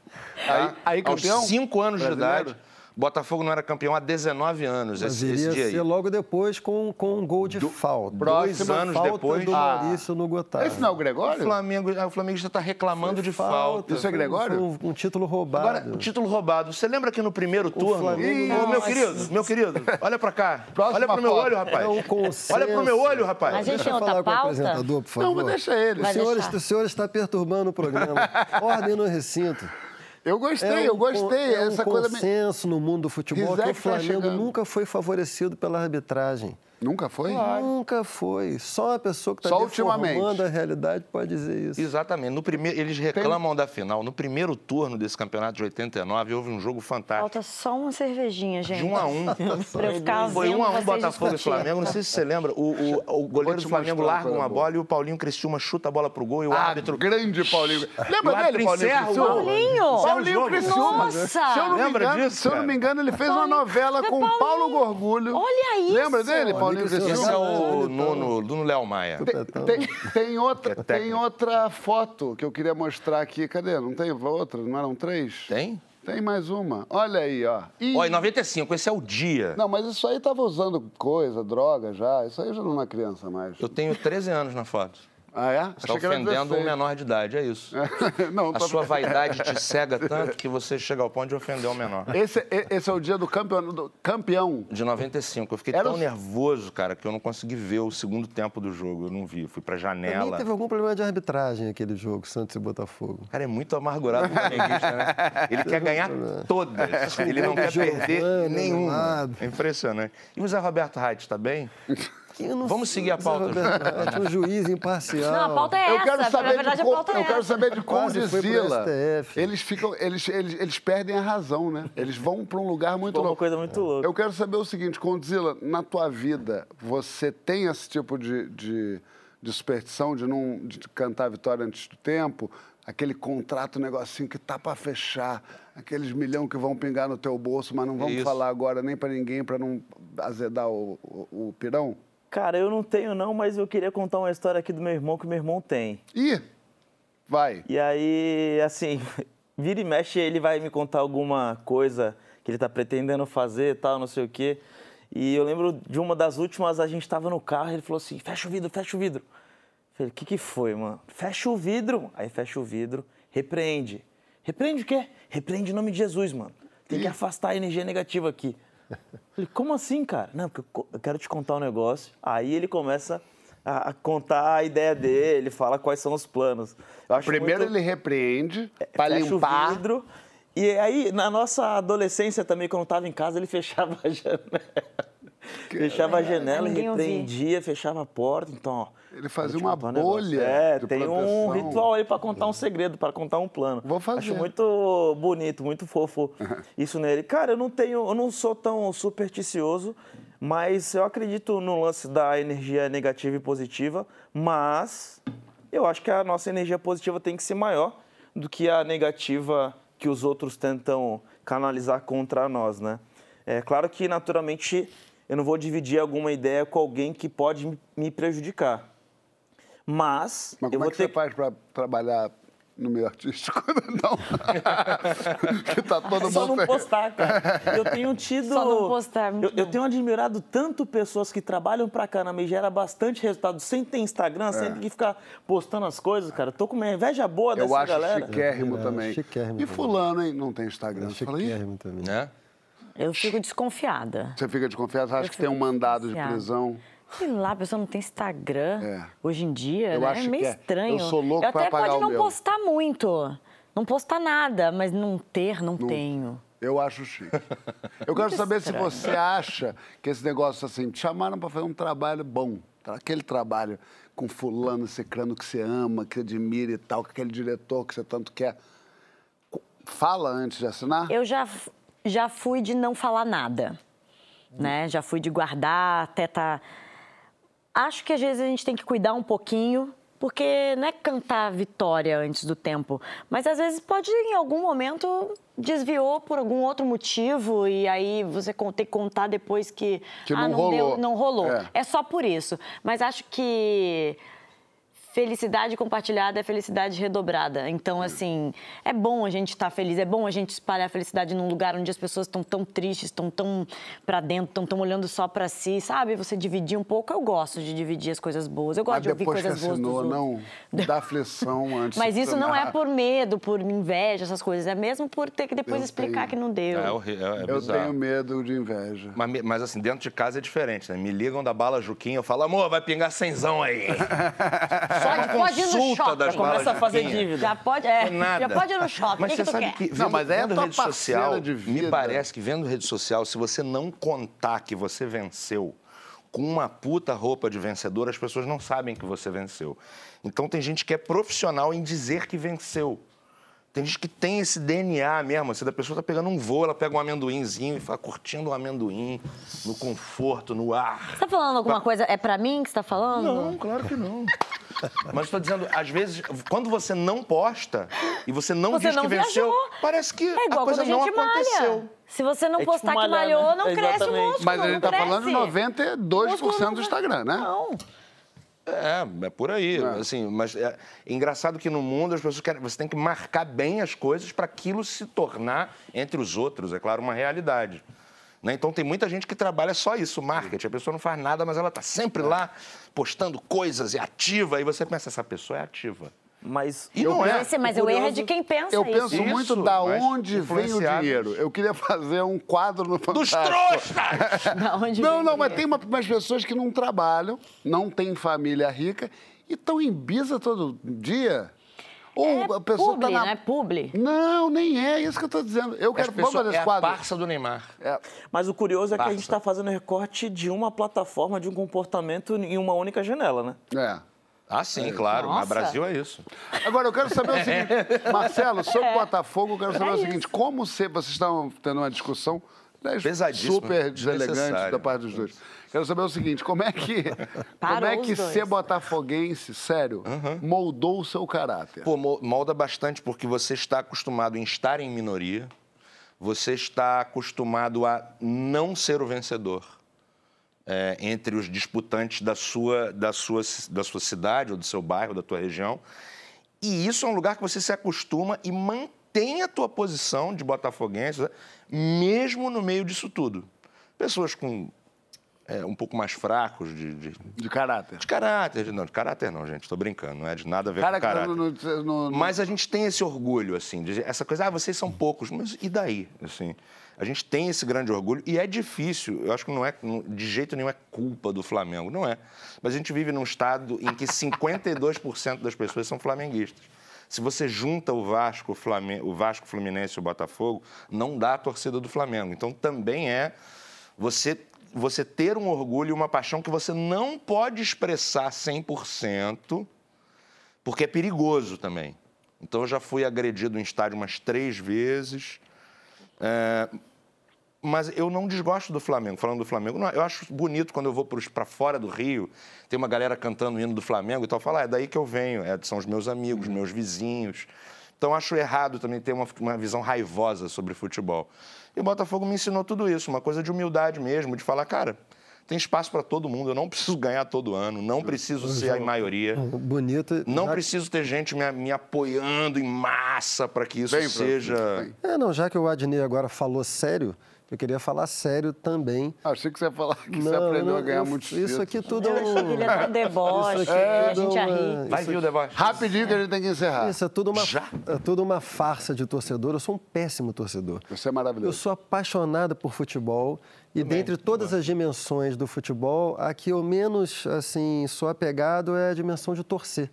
Aí- aí campeão? Aos 5 anos Brasileiro? de idade. Botafogo não era campeão há 19 anos, Mas esse, iria esse dia aí. ser logo depois com, com um gol de falta. Dois Próxima anos falta depois. do Ah. Maurício no Gotardo. Esse não é o O Gregório? Flamengo, ah, o Flamengo já está reclamando de falta. Isso é Gregório? Foi um, um título roubado. Agora, o título roubado. Você lembra que no primeiro turno. Flamengo- Ô, meu querido, meu querido, olha pra cá. Próxima olha pro meu olho, rapaz. É um consenso. Olha pro meu olho, rapaz. A gente Deixa tem eu outra falar com o pauta? apresentador, por favor. Não, mas deixa ele. O senhor, o senhor está perturbando o programa. Ordem no recinto. Eu gostei, É um eu gostei. é Essa um coisa. me- consenso no mundo do futebol que Rizek o tá Flamengo chegando. nunca foi favorecido pela arbitragem. Nunca foi? Nunca foi. Só a pessoa que está deformando a realidade pode dizer isso. Exatamente. No primeiro, eles reclamam da final. No primeiro turno desse campeonato de 89, houve um jogo fantástico. Falta só uma cervejinha, gente. De um a um. Pra eu ficar Foi um a um Botafogo e. Flamengo. Não sei se você lembra. O, o- o goleiro do Flamengo uma larga uma bola e o Paulinho Criciúma chuta a bola pro gol e o Ah, árbitro. grande Paulinho. Lembra dele, Paulinho Criciúma? Paulinho! Paulinho. Criciúma. Nossa! Se eu não me Lembra engano, disso, se eu não me engano, ele fez uma novela com o Paulo Gorgulho. Olha isso! Lembra dele, Paulinho Esse é o Então. Nuno, Nuno Léo Maia. Tem, tem- tem outra, É tem outra foto que eu queria mostrar aqui. Cadê? Não tem outra? Não eram três? Tem? Tem mais uma. Olha aí, ó. Ih, Ó, em 95, esse é o dia. Não, mas isso aí tava usando coisa, droga já. Isso aí já não é criança mais. Eu tenho 13 anos na foto. Ah, é? Está ofendendo um menor de idade, é isso. não, A tô- sua vaidade te cega tanto que você chega ao ponto de ofender um menor. Esse, esse é o dia do campeão. do campeão. De 95. Eu fiquei Era tão o- nervoso, cara, que eu não consegui ver o segundo tempo do jogo. Eu não vi. Eu fui pra Também janela. teve algum problema de arbitragem aquele jogo, Santos e Botafogo. O cara é muito amargurado o flamenguista, né? Ele quer ganhar todas. Ele não quer perder nenhuma. animado. É impressionante. E o Zé Roberto Reit, está bem? Eu não Vamos sei, seguir a pauta. Roberto Reit, um juiz imparcial. Não, a pauta é Eu essa. quero Na saber verdade, de, a con- pauta é eu quero saber de. STF. Eles ficam, eles, eles, eles perdem a razão, né? Eles vão para um lugar muito Foi uma louco. coisa muito louca. Eu quero saber o seguinte, Condzilla, na tua vida, você tem esse tipo de, de, de superstição de não de cantar a vitória antes do tempo? Aquele contrato, negocinho que tá para fechar, aqueles milhão que vão pingar no teu bolso, mas não vamos Isso. falar agora nem para ninguém para não azedar o, o, o pirão? Cara, eu não tenho não, mas eu queria contar uma história aqui do meu irmão que meu irmão tem. Ih, vai. E aí, assim, vira e mexe, ele vai me contar alguma coisa que ele tá pretendendo fazer e tal, não sei o quê. E eu lembro de uma das últimas, a gente tava no carro, ele falou assim, fecha o vidro, fecha o vidro. Eu Falei, o que que foi, mano? Fecha o vidro. Aí fecha o vidro, repreende. Repreende o quê? Repreende em nome de Jesus, mano. Tem que afastar a energia negativa aqui. Falei, como assim, cara? Não, porque eu quero te contar um negócio. Aí ele começa a, contar a ideia dele, fala quais são os planos. Primeiro muito- ele repreende para fecha limpar. o vidro. E aí, na nossa adolescência também, quando eu tava em casa, ele fechava a janela. fechava a janela Ninguém ouvia. repreendia, fechava a porta. Então, ó. Ele fazia uma um bolha É, tem um proteção. ritual aí pra contar um segredo, pra contar um plano. Vou fazer. Acho muito bonito, muito fofo isso nele. Cara, eu não tenho, eu não sou tão supersticioso, mas eu acredito no lance da energia negativa e positiva, mas eu acho que a nossa energia positiva tem que ser maior do que a negativa que os outros tentam canalizar contra nós, né? É claro que naturalmente eu não vou dividir alguma ideia com alguém que pode me prejudicar. Mas, Mas eu como é que ter você faz pra trabalhar no meio artístico? Não. que tá todo Só mundo... não postar, cara. Eu tenho tido. Só não postar, Eu, eu tenho admirado tanto pessoas que trabalham pra caramba e gera bastante resultado sem ter Instagram, sem ter que ficar postando as coisas, cara. Tô com uma inveja boa dessa É. Eu acho galera. chiquérrimo É, também. chiquérrimo e também. fulano, hein? Não tem Instagram. Fala, "Ih, Chiquérrimo também. Né? Eu fico desconfiada. Você fica desconfiado, acha que tem um mandado de desconfiada. prisão. Sei lá, a pessoa não tem Instagram É. hoje em dia, Eu né? acho é meio que é. estranho. Eu sou louco Eu até apagar pode não meu. postar muito, não postar nada, mas não ter, não, tenho. Eu acho chique. Eu quero saber se estranho. você acha que esse negócio assim, te chamaram para fazer um trabalho bom, aquele trabalho com fulano, cicrano que você ama, que admira e tal, com aquele diretor que você tanto quer. Fala antes de assinar? Eu já, já fui de não falar nada, né? Já fui de guardar, até tá... Acho que às vezes a gente tem que cuidar um pouquinho, porque não é cantar vitória antes do tempo, mas às vezes pode, em algum momento, desviou por algum outro motivo e aí você tem que contar depois que, Que ah, não não, rolou. deu, não rolou. É. é só por isso. Mas acho que felicidade compartilhada é felicidade redobrada. Então, assim, é bom a gente estar feliz, é bom a gente espalhar a felicidade num lugar onde as pessoas estão tão tristes, estão tão pra dentro, estão tão olhando só pra si, sabe? Você dividir um pouco, eu gosto de dividir as coisas boas. Eu gosto Mas de ouvir depois que coisas boas dos assinou, outros. não dá aflição antes Mas isso não é por medo, por inveja, essas coisas. É mesmo por ter que depois Eu explicar tenho. que não deu. É, horri- é, é Eu tenho medo de inveja. Mas, mas, assim, dentro de casa é diferente, né? Me ligam da bala Juquinha, eu falo, amor, vai pingar cenzão aí. Pode, pode ir no shopping. das Já começa a fazer dívida. Já pode, é, Nada. já pode ir no shopping. Mas o que, você que sabe quer? que, Não, vendo, mas é a vendo rede social, me parece que vendo rede social, se você não contar que você venceu com uma puta roupa de vencedor, as pessoas não sabem que você venceu. Então tem gente que é profissional em dizer que venceu. Tem gente que tem esse DNA mesmo. Se a pessoa tá pegando um voo, ela pega um amendoinzinho e fica curtindo o amendoim no conforto, no ar. Você tá falando alguma coisa? É pra mim que você tá falando? Não, claro que não. Mas estou dizendo, às vezes, quando você não posta e você não Você diz não que venceu, viajou. parece que É igual a coisa a não gente aconteceu. malha. Se você não É tipo postar que malhar, malhou, né? não cresce o músculo. Mas a gente não tá falando de cresce. 92% Músculo do Instagram, né? Não. É, é por aí. Assim, mas é engraçado que no mundo as pessoas querem. Você tem que marcar bem as coisas para aquilo se tornar, entre os outros, é claro, uma realidade. Né? Então tem muita gente que trabalha só isso, marketing. A pessoa não faz nada, mas ela está sempre lá postando coisas, é ativa. Aí você pensa, essa pessoa é ativa. Mas E não é. Mas, o erro é de quem pensa Eu isso. penso Isso, muito da onde vem o dinheiro. Eu queria fazer um quadro no Dos Fantástico. trouxas! Da onde Não, vem não, mas tem uma- umas pessoas que não trabalham, não têm família rica e estão em bisa todo dia. Ou É a pessoa publi, tá na... né? Publi. Não, nem é isso que eu tô dizendo. Eu quero... Vamos fazer é esse a quadro. parça do Neymar. É. Mas o curioso é que a gente está fazendo recorte de uma plataforma, de um comportamento em uma única janela, né? é. Ah, sim, claro. Nossa. Mas Brasil é isso. Agora, eu quero saber o seguinte, Marcelo, sobre o Botafogo, eu quero saber É o isso. seguinte, como você, vocês estão tendo uma discussão né, Pesadíssima, super deselegante da parte dos dois. Quero saber o seguinte, como é que, como Parou é que ser botafoguense, sério, moldou o seu caráter? Pô, mo- molda bastante porque você está acostumado em estar em minoria, você está acostumado a não ser o vencedor é, entre os disputantes da sua, da, sua, da sua cidade, ou do seu bairro, da tua região. E isso é um lugar que você se acostuma e mantém a tua posição de botafoguense, mesmo no meio disso tudo. Pessoas com é, um pouco mais fracos de, de, De caráter. de caráter. de- Não, de caráter não, gente, estou brincando, não é de nada a ver Cara com caráter. no, no- no- Mas a gente tem esse orgulho, assim, de essa coisa, ah, vocês são poucos, mas e daí? Assim, a gente tem esse grande orgulho e é difícil, eu acho que não é, de jeito nenhum é culpa do Flamengo, não é. Mas a gente vive num estado em que 52% das pessoas são flamenguistas. Se você junta o Vasco, o, Flamengo, o Vasco, Fluminense e o Botafogo, não dá a torcida do Flamengo. Então também é você você ter um orgulho e uma paixão que você não pode expressar 100%, porque é perigoso também. Então, eu já fui agredido em estádio umas três vezes. É, mas eu não desgosto do Flamengo. Falando do Flamengo, não, eu acho bonito quando eu vou para fora do Rio, tem uma galera cantando o hino do Flamengo e tal. Fala, ah, é daí que eu venho, é, são os meus amigos, meus vizinhos. Então, acho errado também ter uma, uma visão raivosa sobre futebol. E o Botafogo me ensinou tudo isso, uma coisa de humildade mesmo, de falar, cara, Tem espaço para todo mundo. Eu não preciso ganhar todo ano, não preciso ser a maioria. Bonito. Não já- preciso ter gente me, me apoiando em massa para que isso Vem, seja. É, não, já que o Adnei agora falou sério, eu queria falar sério também. Ah, Achei que você ia falar que você aprendeu a ganhar eu- muitos Isso aqui tudo é Eu que ele dar um deboche, Isso aqui a gente uma-. Vai vir o debate. Rapidinho que a gente tem que encerrar. Isso é tudo uma, Já? é tudo uma farsa de torcedor. Eu sou um péssimo torcedor. Você é Eu maravilhoso. sou apaixonado por futebol e dentre todas as dimensões do futebol, a que eu menos assim sou apegado é a dimensão de torcer.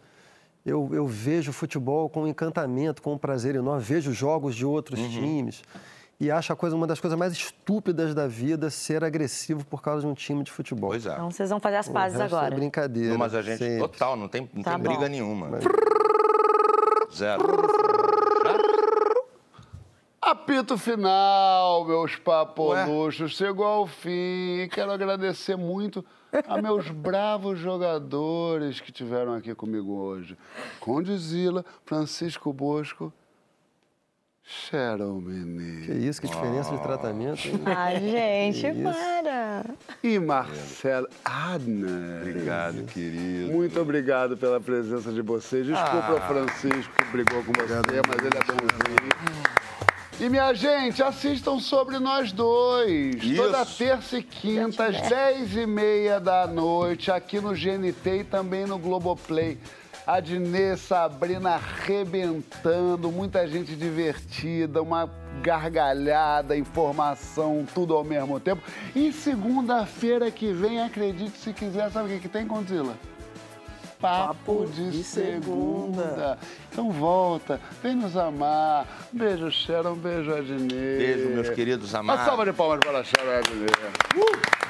Eu, eu vejo futebol com encantamento, com um prazer enorme, vejo jogos de outros times e acho a coisa uma das coisas mais estúpidas da vida ser agressivo por causa de um time de futebol. Pois é. Então vocês vão fazer as pazes resto agora. É brincadeira. Não, mas a gente, sempre. total, não tem, não Tá tem bom. briga nenhuma. Zero. Apito final, meus papoluchos. Chegou ao fim. E Quero agradecer muito a meus bravos jogadores que tiveram aqui comigo hoje. Condizila, Francisco Bosco, Cheryl Que Menezes isso, que diferença de tratamento. hein? Ai, gente, para. e Marcelo Adner. Obrigado, querido. Muito obrigado pela presença de vocês. Desculpa o Francisco que brigou com você, mas ele é bonzinho. E minha gente, assistam sobre nós dois. Isso. Toda terça e quinta, às 10 e meia da noite, aqui no GNT e também no Globoplay. Adnê, Sabrina arrebentando, muita gente divertida, uma gargalhada, informação, tudo ao mesmo tempo. E segunda-feira que vem, acredite se quiser, sabe o que, que tem, Condzilla? Papo de, de segunda. segunda. Então volta, vem nos amar. Um beijo, Sharon, um beijo, Adnê. Beijo, meus queridos Uma amados. salva de palmas para a Sharon Adnê. Uh!